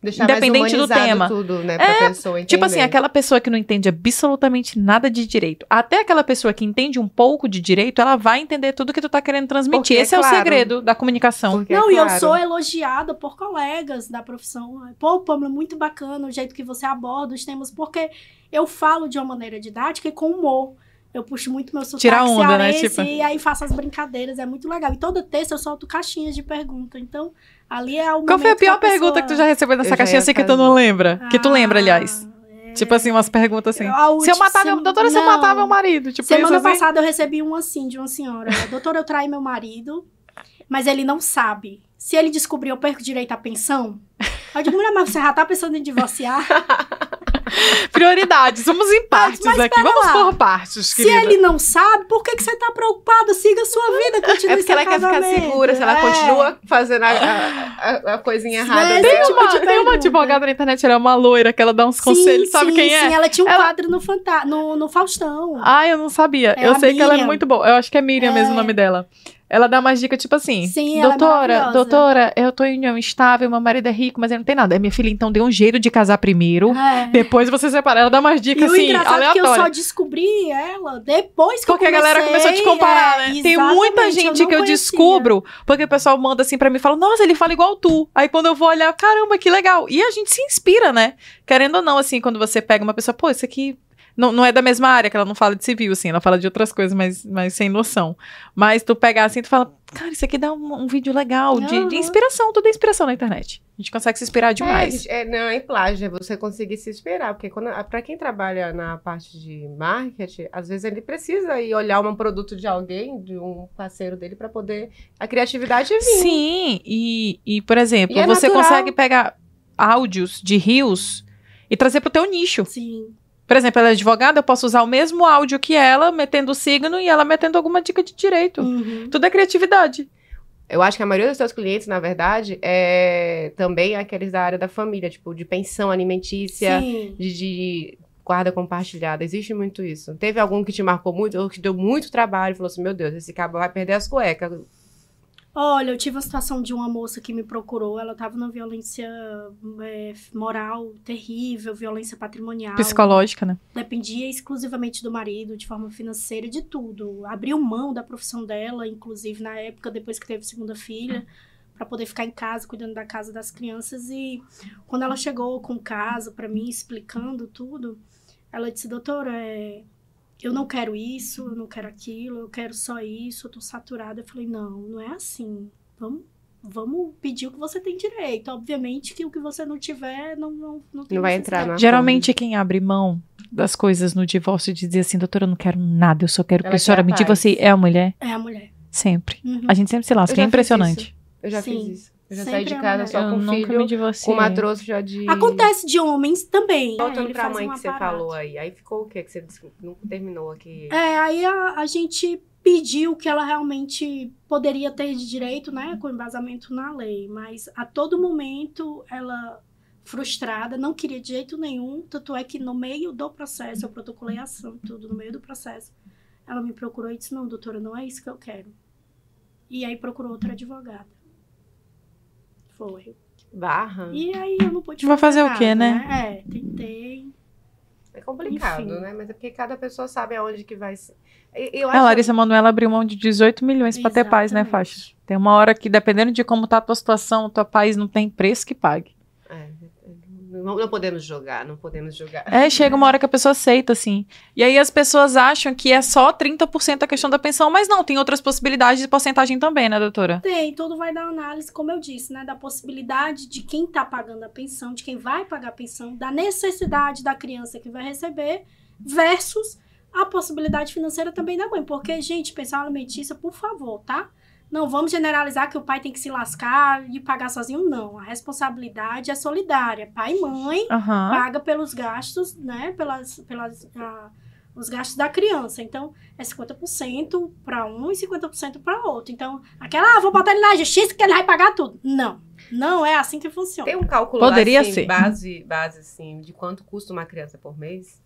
Deixar Independente do tema. tudo, né, pra pessoa entender. Tipo assim, aquela pessoa que não entende absolutamente nada de direito, até aquela pessoa que entende um pouco de direito, ela vai entender tudo que tu tá querendo transmitir. Porque, Esse é o claro, segredo da comunicação. Porque, Não, e eu claro, sou elogiada por colegas da profissão. Pô, Pamela, muito bacana o jeito que você aborda os temas, porque eu falo de uma maneira didática e com humor. Eu puxo muito meu sotaque Tira onda, né, tipo? e aí faço as brincadeiras, é muito legal. E todo texto eu solto caixinhas de pergunta, então ali é o Qual foi a momento que pior pessoa- pergunta que tu já recebeu nessa Eu caixinha assim que tu não lembra? Que tu lembra, Ah, aliás. é. Tipo assim, umas perguntas assim. A Se eu matar meu. sem- Doutora, se eu não. matar meu marido. Tipo Semana isso assim. passada eu recebi um assim, de uma senhora. Doutora, eu traí meu marido, mas ele não sabe. Se ele descobrir, eu perco direito à pensão? Eu digo, mulher, mas você já tá pensando em divorciar? Prioridades. Vamos em partes mas aqui. pera Vamos lá. por partes, Se querida. ele não sabe, por que, que você tá preocupada? Siga a sua vida, continue É porque ela quer ficar segura, se ela É. continua fazendo a, a- a- coisinha errada dela. tipo Uma- tem uma advogada na internet, ela é uma loira, que ela dá uns Sim, conselhos. Sabe sim, quem é? Sim, ela tinha um Ela- quadro no, Fanta no, no Faustão. Ah, eu não sabia. É eu sei que ela é Miriam. muito boa. Eu acho que é Miriam mesmo o É. nome dela. Ela dá mais dica, tipo assim. Sim, ela é doutora, maravilhosa. doutora, eu tô em união estável, meu marido é rico, mas ele não tem nada. Aí minha filha, então, dê um jeito de casar primeiro. É. Depois você separa. Ela dá mais E dicas, o assim, engraçado é que eu só aleatórias. descobri ela depois que Porque eu a galera começou a te comparar, é, né? Tem muita gente não que eu conhecia. descubro, porque o pessoal manda assim pra mim e fala, nossa, ele fala igual tu. Aí quando eu vou olhar, caramba, que legal. E a gente se inspira, né? Querendo ou não, assim, quando você pega uma pessoa, pô, isso aqui não, não é da mesma área, que ela não fala de civil, assim, ela fala de outras coisas, mas, mas sem noção. Mas tu pegar assim, tu fala, cara, isso aqui dá um, um vídeo legal, de, Aham. de inspiração, tudo é inspiração na internet. A gente consegue se inspirar É, demais. gente, é, não, é plágio, é você conseguir se inspirar. Porque pra quem trabalha na parte de marketing, às vezes ele precisa ir olhar um produto de alguém, de um parceiro dele, pra poder a criatividade vir. Sim, e, e por exemplo, E é você natural. consegue pegar áudios de rios e trazer pro teu nicho. Sim. Por exemplo, ela é advogada, eu posso usar o mesmo áudio que ela, metendo o signo e ela metendo alguma dica de direito. Uhum. Tudo é criatividade. Eu acho que a maioria dos seus clientes, na verdade, é também aqueles da área da família, tipo, de pensão alimentícia, de, de guarda compartilhada. Existe muito isso. Teve algum que te marcou muito, ou que deu muito trabalho, e falou assim, meu Deus, esse cabo vai perder as cuecas. Olha, eu tive a situação de uma moça que me procurou, ela tava numa violência é, moral terrível, violência patrimonial. Psicológica, né? Dependia exclusivamente do marido, de forma financeira, de tudo. Abriu mão da profissão dela, inclusive na época, depois que teve segunda filha, para poder ficar em casa, cuidando da casa das crianças. E quando ela chegou com o caso para mim, explicando tudo, ela disse: Doutora, é, eu não quero isso, eu não quero aquilo, eu quero só isso, eu tô saturada. Eu falei: Não, não é assim. Vamos. Vamos pedir o que você tem direito. Obviamente que o que você não tiver não, não, não tem Não vai entrar na Geralmente quem abre mão das coisas no divórcio de dizer assim, doutora, eu não quero nada, eu só quero que Ela a senhora me diga você é a mulher. É a mulher. Sempre. Uhum. A gente sempre se lasca, é impressionante. Eu já Sim. fiz isso. Eu já Sempre saí de é casa só eu com nunca filho, me divorciei. com uma trouxa já de... Acontece de homens também. Voltando Ele pra mãe um que você falou aí, aí ficou o quê? Que você não terminou aqui. É, aí a, a gente pediu que ela realmente poderia ter de direito, né, com embasamento na lei, mas a todo momento ela frustrada, não queria de jeito nenhum, tanto é que no meio do processo, eu protocolei a ação, tudo no meio do processo, ela me procurou e disse, não, doutora, não é isso que eu quero. E aí procurou outra advogada. Foi. Barra. E aí eu não pude Vai fazer o quê, né? É, tentei. É complicado, Enfim. né? Mas é porque cada pessoa sabe aonde que vai... Eu A acho Larissa Manoela abriu mão de 18 milhões pra ter paz, né. Faixa? Tem uma hora que, dependendo de como tá a tua situação, o teu país não tem preço que pague. Não, não podemos jogar, não podemos jogar. É, chega uma hora que a pessoa aceita, assim. E aí as pessoas acham que é só 30% a questão da pensão, mas não, tem outras possibilidades de porcentagem também, né, doutora? Tem, tudo vai dar análise, como eu disse, né? Da possibilidade de quem está pagando a pensão, de quem vai pagar a pensão, da necessidade da criança que vai receber, versus a possibilidade financeira também da mãe. Porque, gente, pensão alimentícia, por favor, tá? Não vamos generalizar que o pai tem que se lascar e pagar sozinho, não. A responsabilidade é solidária. Pai e mãe Aham. paga pelos gastos, né? Pelas, pelas, ah, os gastos da criança. Então, é 50% para um e 50% para outro. Então, aquela, ah, vou botar ele na justiça que ele vai pagar tudo. Não. Não é assim que funciona. Tem um cálculo Poderia assim, ser. base, base assim, de quanto custa uma criança por mês?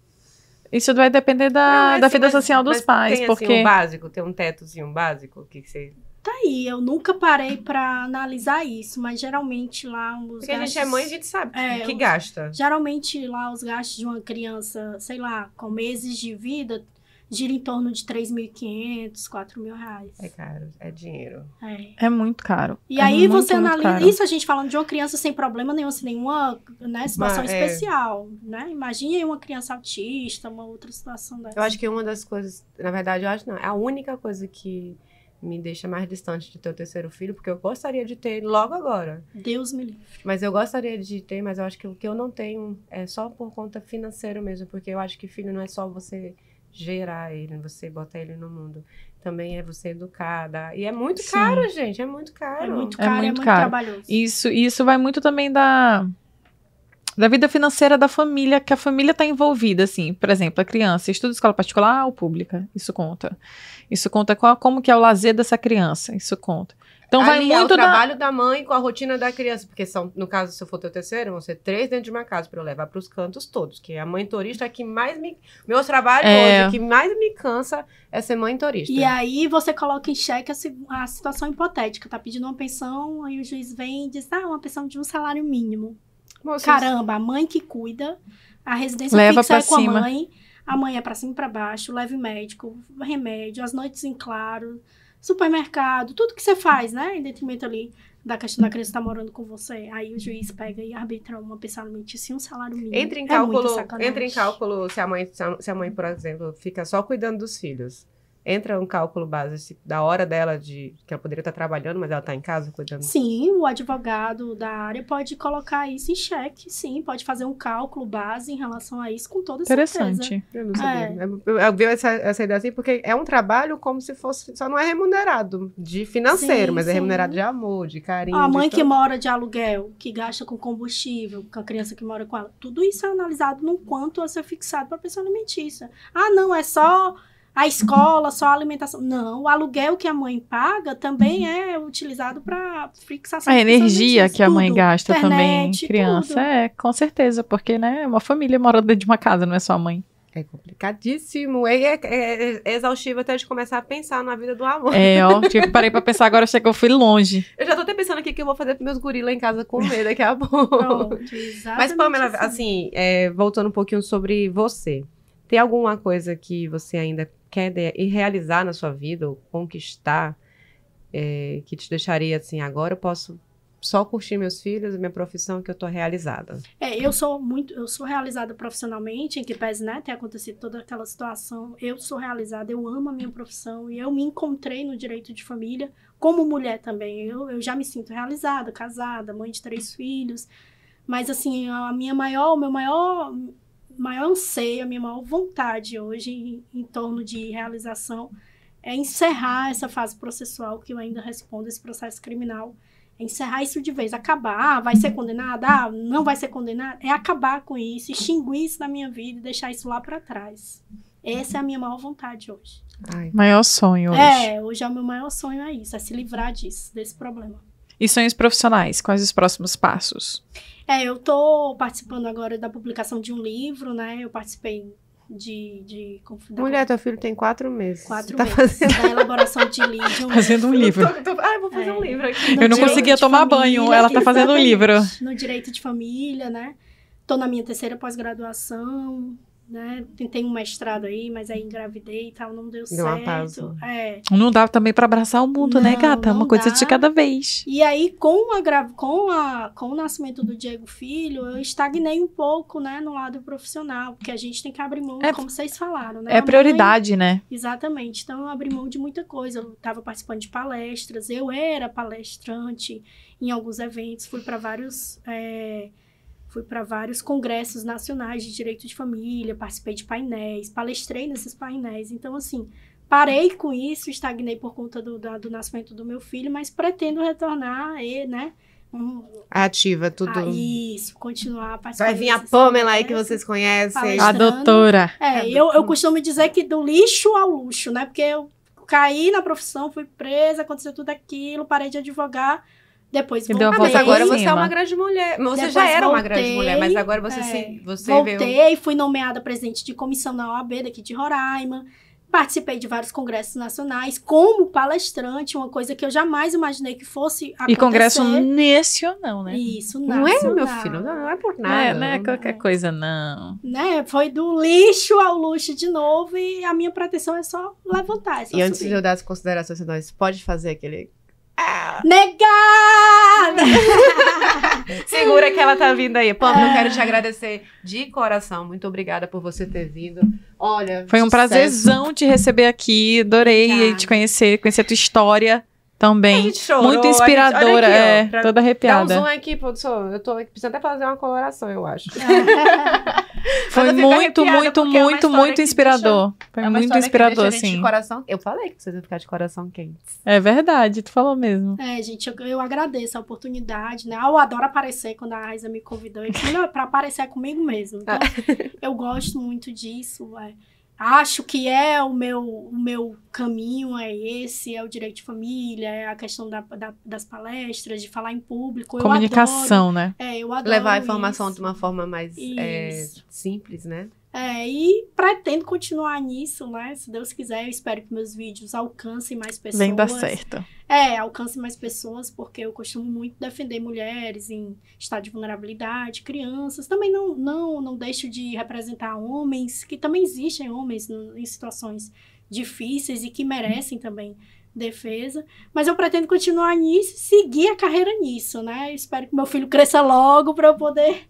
Isso vai depender da, Não, é da assim, vida mas- social dos mas pais, tem, porque... Assim, um básico, tem um tetozinho básico que você... Tá aí, eu nunca parei para analisar isso, mas geralmente lá os Porque a gastos... gente é mãe, a gente sabe É, que os- gasta. Geralmente lá os gastos de uma criança, sei lá, com meses de vida, gira em torno de 3.500, 4 mil reais. É caro, é dinheiro. É. É muito caro. E É aí muito, você analisa isso a gente falando de uma criança sem problema nenhum, sem nenhuma né, situação Mas, é. especial, né? Imagine aí uma criança autista, uma outra situação dessa. Eu acho que uma das coisas, na verdade, eu acho não, é a única coisa que me deixa mais distante de ter o terceiro filho, porque eu gostaria de ter logo agora. Deus me livre. Mas eu gostaria de ter, mas eu acho que o que eu não tenho é só por conta financeira mesmo, porque eu acho que filho não é só você gerar ele, você botar ele no mundo. Também é você educar, dar. E é muito Sim. caro, gente, é muito caro. É muito É caro, é muito muito, caro. trabalhoso. Isso, isso vai muito também da da vida financeira da família, que a família está envolvida, assim. Por exemplo, a criança estuda escola particular ou pública, isso conta. Isso conta qual, como que é o lazer dessa criança, isso conta. Então vai Ali é o muito da... trabalho da mãe com a rotina da criança, porque são, no caso, se eu for teu terceiro, vão ser três dentro de uma casa para eu levar para os cantos todos, que a mãe turista é que mais me meus trabalhos É. hoje, o que mais me cansa é ser mãe turista. E aí você coloca em xeque a, a situação hipotética. Tá pedindo uma pensão, aí o juiz vem e diz, ah, uma pensão de um salário mínimo. Moças, Caramba, a mãe que cuida, a residência Leva fixa é com cima. a mãe, a mãe é pra cima e pra baixo, leve médico, remédio, as noites em claro, supermercado, tudo que você faz, né? Em detrimento ali da questão da criança estar morando com você. Aí o juiz pega e arbitra uma pensão alimentícia e um salário mínimo. Entra em É cálculo, sacanagem. entra em cálculo se a mãe, se a- se a mãe, por exemplo, fica só cuidando dos filhos. Entra um cálculo base se- da hora dela de que ela poderia estar trabalhando, mas ela está em casa cuidando. Sim, o advogado da área pode colocar isso em xeque, sim, pode fazer um cálculo base em relação a isso com toda certeza. Interessante. Eu não sabia. Eu, eu vi essa, essa ideia assim, porque é um trabalho como se fosse. Só não é remunerado de financeiro, Sim, mas é sim. remunerado de amor, de carinho. A mãe que mora de aluguel, que gasta com combustível, com a criança que mora com ela, tudo isso é analisado num quanto a ser fixado para a pessoa alimentícia. Ah, não, é só a escola, só a alimentação. Não, o aluguel que a mãe paga também é utilizado para fixação A energia que a mãe Tudo. gasta também, Internet, criança. tudo. É, com certeza, porque, né, uma família mora dentro de uma casa, não é só a mãe. É complicadíssimo. É, é- é- é exaustivo até de começar a pensar na vida do amor. É, ó, tipo, parei pra pensar agora, achei que eu fui longe. Eu já tô até pensando aqui que eu vou fazer pros meus gorilas em casa comer daqui a pouco. Pronto, Mas, Pamela, assim. assim, é, voltando um pouquinho sobre você. Tem alguma coisa que você ainda quer e realizar na sua vida, ou conquistar, é, que te deixaria assim, agora eu posso só curtir meus filhos, minha profissão, que eu tô realizada? É, eu sou muito, eu sou realizada profissionalmente, em que pese, né, ter acontecido toda aquela situação, eu sou realizada, eu amo a minha profissão e eu me encontrei no direito de família como mulher também. Eu, eu já me sinto realizada, casada, mãe de três filhos, mas assim, a minha maior, o meu maior, maior anseio, a minha maior vontade hoje em, em torno de realização é encerrar essa fase processual que eu ainda respondo esse processo criminal encerrar isso de vez, acabar, ah, vai ser condenada, ah, não vai ser condenada, é acabar com isso, extinguir isso da minha vida e deixar isso lá para trás. Essa é a minha maior vontade hoje. Ai. Maior sonho hoje. É, hoje é o meu maior sonho é isso, é se livrar disso, desse problema. E sonhos profissionais, quais os próximos passos? É, eu tô participando agora da publicação de um livro, né? Eu participei de. de Mulher, teu filho tem quatro meses. Quatro tá meses. Fazendo... Da elaboração de livro. Fazendo um livro. Tô, tô... Ah, vou fazer é. um livro aqui. eu não conseguia tomar família, banho, ela tá fazendo um livro. No direito de família, né? Tô na minha terceira pós-graduação né? Tentei um mestrado aí, mas aí engravidei e tal, não deu, deu certo. É. Não dá também para abraçar o mundo, né, não, né, gata? Uma coisa dá. de cada vez. E aí, com, a, com, a, com o nascimento do Diego Filho, eu estagnei um pouco, né, no lado profissional, porque a gente tem que abrir mão, é, como vocês falaram, né? É prioridade, mãe, né? Exatamente. Então, eu abri mão de muita coisa. Eu estava participando de palestras, eu era palestrante em alguns eventos, fui para vários. É, Fui para vários congressos nacionais de direito de família, participei de painéis, palestrei nesses painéis. Então, assim, parei com isso, estagnei por conta do, do, do nascimento do meu filho, mas pretendo retornar e, né? Um, Ativa tudo. Ah, isso, continuar participando. Vai vir a Pamela aí que vocês conhecem. A doutora. É, eu, eu costumo dizer que do lixo ao luxo, né? Porque eu caí na profissão, fui presa, aconteceu tudo aquilo, parei de advogar depois voltei. Ah, mas agora você é uma grande mulher. Você Depois já era voltei, uma grande mulher, mas agora você é, se. Você voltei, veio... fui nomeada presidente de comissão na OAB daqui de Roraima. Participei de vários congressos nacionais como palestrante, uma coisa que eu jamais imaginei que fosse acontecer. E congresso nacional, né? Isso, nacional. Não é, meu filho, não, não é por nada. Não é, não é qualquer coisa, não. Né? Foi do lixo ao luxo de novo e a minha pretensão é só levantar. É só e antes de eu dar as considerações, nós pode fazer aquele Negada! Segura que ela tá vindo aí. Pamela, eu quero te agradecer de coração. Muito obrigada por você ter vindo. Olha, foi um prazerzão te receber aqui. Adorei Obrigada. te conhecer, conhecer a tua história também. Chorou, Muito inspiradora, aqui, é, ó, toda arrepiada. Dá um zoom aqui, produção. Eu tô precisando até fazer uma coloração, eu acho. Foi muito, muito, muito, muito inspirador. Foi é muito inspirador, assim. coração... Eu falei que vocês iam ficar de coração quente. É verdade, tu falou mesmo. É, gente, eu, eu agradeço a oportunidade, né? Eu adoro aparecer quando a Raíssa me convidou. Não, é pra aparecer comigo mesmo. Então, eu gosto muito disso, é acho que é o meu, o meu caminho, é esse, é o direito de família, é a questão da, da, das palestras, de falar em público. Comunicação, adoro, né? É, eu adoro Levar a informação isso. de uma forma mais é, simples, né? É, e pretendo continuar nisso, né? Se Deus quiser, eu espero que meus vídeos alcancem mais pessoas. Vem dar certo. É, alcancem mais pessoas, porque eu costumo muito defender mulheres em estado de vulnerabilidade, crianças. Também não, não, não deixo de representar homens, que também existem homens em situações difíceis e que merecem também defesa. Mas eu pretendo continuar nisso, seguir a carreira nisso, né? espero que meu filho cresça logo para eu poder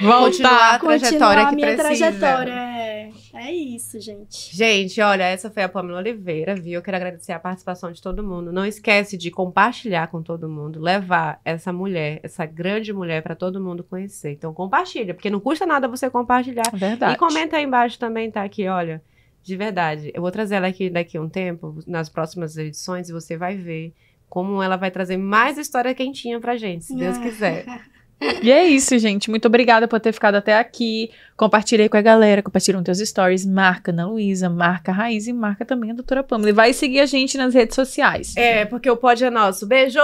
Voltar a trajetória que minha precisa. trajetória. É, é isso, gente. Gente, olha, essa foi a Pamela Oliveira, viu? Eu quero agradecer a participação de todo mundo. Não esquece de compartilhar com todo mundo, levar essa mulher, essa grande mulher para todo mundo conhecer. Então compartilha, porque não custa nada você compartilhar. Verdade. E comenta aí embaixo também, tá aqui, olha. De verdade, eu vou trazer ela aqui daqui a um tempo, nas próximas edições, e você vai ver como ela vai trazer mais história quentinha pra gente, se Deus quiser. E é isso, gente. Muito obrigada por ter ficado até aqui. Compartilhei com a galera, compartilha nos teus stories. Marca Ana Luísa, marca a Raiz e marca também a doutora Pamela. E vai seguir a gente nas redes sociais. É, porque o pódio é nosso. Beijo!